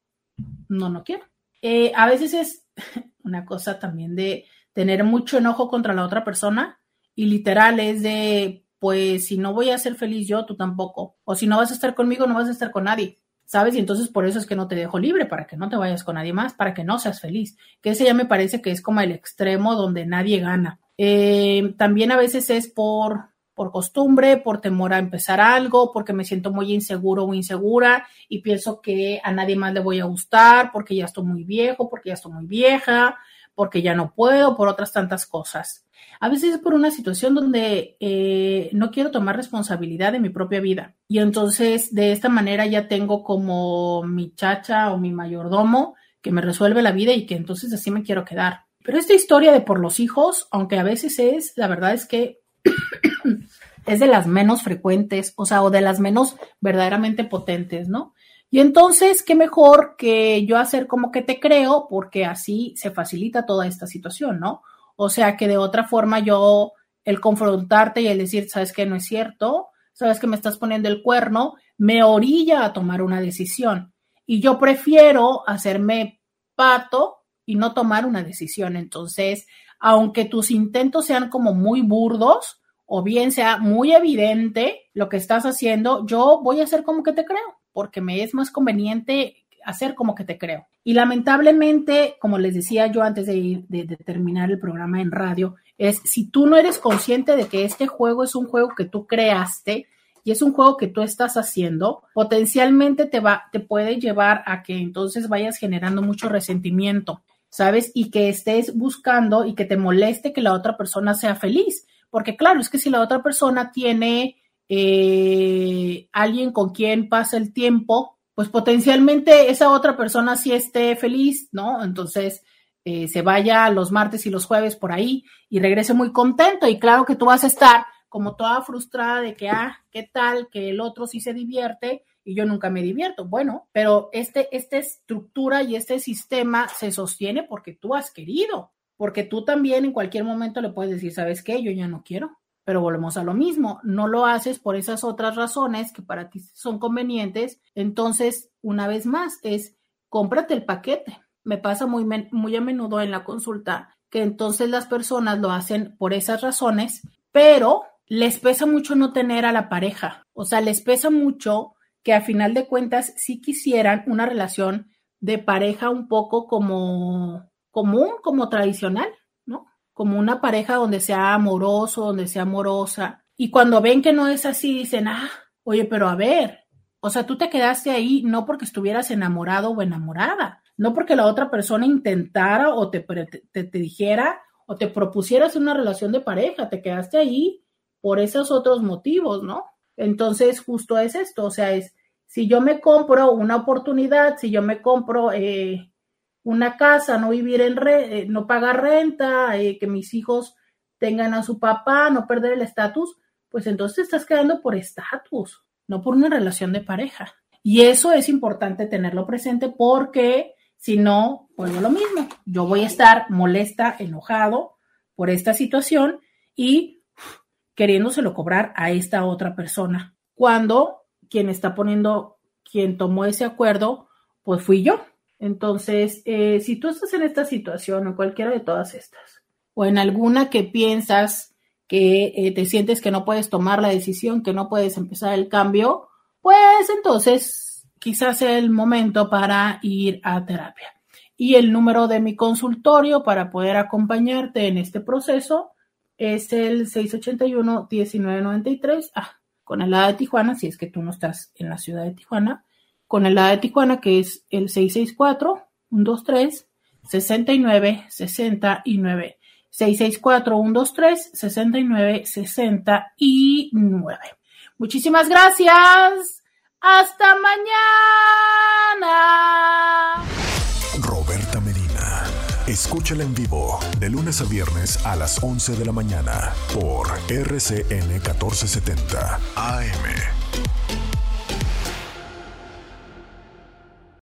no, no quiero. Eh, a veces es una cosa también de tener mucho enojo contra la otra persona y literal es de, pues si no voy a ser feliz yo, tú tampoco. O si no vas a estar conmigo, no vas a estar con nadie. ¿sabes? Y entonces por eso es que no te dejo libre, para que no te vayas con nadie más, para que no seas feliz. Que ese ya me parece que es como el extremo donde nadie gana. Eh, también a veces es por, por costumbre, por temor a empezar algo, porque me siento muy inseguro o insegura y pienso que a nadie más le voy a gustar, porque ya estoy muy viejo, porque ya estoy muy vieja, porque ya no puedo, por otras tantas cosas. A veces es por una situación donde eh, no quiero tomar responsabilidad de mi propia vida. Y entonces de esta manera ya tengo como mi chacha o mi mayordomo que me resuelve la vida y que entonces así me quiero quedar. Pero esta historia de por los hijos, aunque a veces es, la verdad es que es de las menos frecuentes, o sea, o de las menos verdaderamente potentes, ¿no? Y entonces, qué mejor que yo hacer como que te creo, porque así se facilita toda esta situación, ¿no? O sea que de otra forma yo, el confrontarte y el decir, sabes que no es cierto, sabes que me estás poniendo el cuerno, me orilla a tomar una decisión. Y yo prefiero hacerme pato y no tomar una decisión. Entonces, aunque tus intentos sean como muy burdos o bien sea muy evidente lo que estás haciendo, yo voy a hacer como que te creo, porque me es más conveniente hacer como que te creo. Y lamentablemente, como les decía yo antes de, de, terminar el programa en radio, es si tú no eres consciente de que este juego es un juego que tú creaste y es un juego que tú estás haciendo, potencialmente te va, te puede llevar a que entonces vayas generando mucho resentimiento, ¿sabes? Y que estés buscando y que te moleste que la otra persona sea feliz. Porque claro, es que si la otra persona tiene eh, alguien con quien pasa el tiempo, pues potencialmente esa otra persona sí esté feliz, ¿no? Entonces eh, se vaya los martes y los jueves por ahí y regrese muy contento y claro que tú vas a estar como toda frustrada de que, ah, ¿qué tal? Que el otro sí se divierte y yo nunca me divierto. Bueno, pero este, esta estructura y este sistema se sostiene porque tú has querido, porque tú también en cualquier momento le puedes decir, ¿sabes qué? Yo ya no quiero. Pero volvemos a lo mismo, no lo haces por esas otras razones que para ti son convenientes. Entonces, una vez más, es cómprate el paquete. Me pasa muy, muy a menudo en la consulta que entonces las personas lo hacen por esas razones, pero les pesa mucho no tener a la pareja. O sea, les pesa mucho que a final de cuentas sí quisieran una relación de pareja un poco como común, como tradicional, ¿no? Como una pareja donde sea amoroso, donde sea amorosa. Y cuando ven que no es así, dicen, ah, oye, pero a ver, o sea, tú te quedaste ahí no porque estuvieras enamorado o enamorada, no porque la otra persona intentara o te, te, te dijera o te propusieras una relación de pareja, te quedaste ahí por esos otros motivos, ¿no? Entonces, justo es esto, o sea, es si yo me compro una oportunidad, si yo me compro eh, una casa, no vivir en re, eh, no pagar renta, eh, que mis hijos tengan a su papá, no perder el estatus, pues entonces te estás quedando por estatus, no por una relación de pareja. Y eso es importante tenerlo presente porque si no, pues lo mismo, yo voy a estar molesta, enojado por esta situación y queriéndoselo cobrar a esta otra persona, cuando quien está poniendo, quien tomó ese acuerdo, pues fui yo. Entonces, eh, si tú estás en esta situación o cualquiera de todas estas, o en alguna que piensas que eh, te sientes que no puedes tomar la decisión, que no puedes empezar el cambio, pues entonces quizás sea el momento para ir a terapia. Y el número de mi consultorio para poder acompañarte en este proceso es el 681-1993. Ah, con el A de Tijuana, si es que tú no estás en la ciudad de Tijuana. Con el A de Tijuana, que es el 664-123-69-69. 664-123-69-69. Muchísimas gracias. Hasta mañana. Escúchala en vivo de lunes a viernes a las 11 de la mañana por RCN 1470 AM.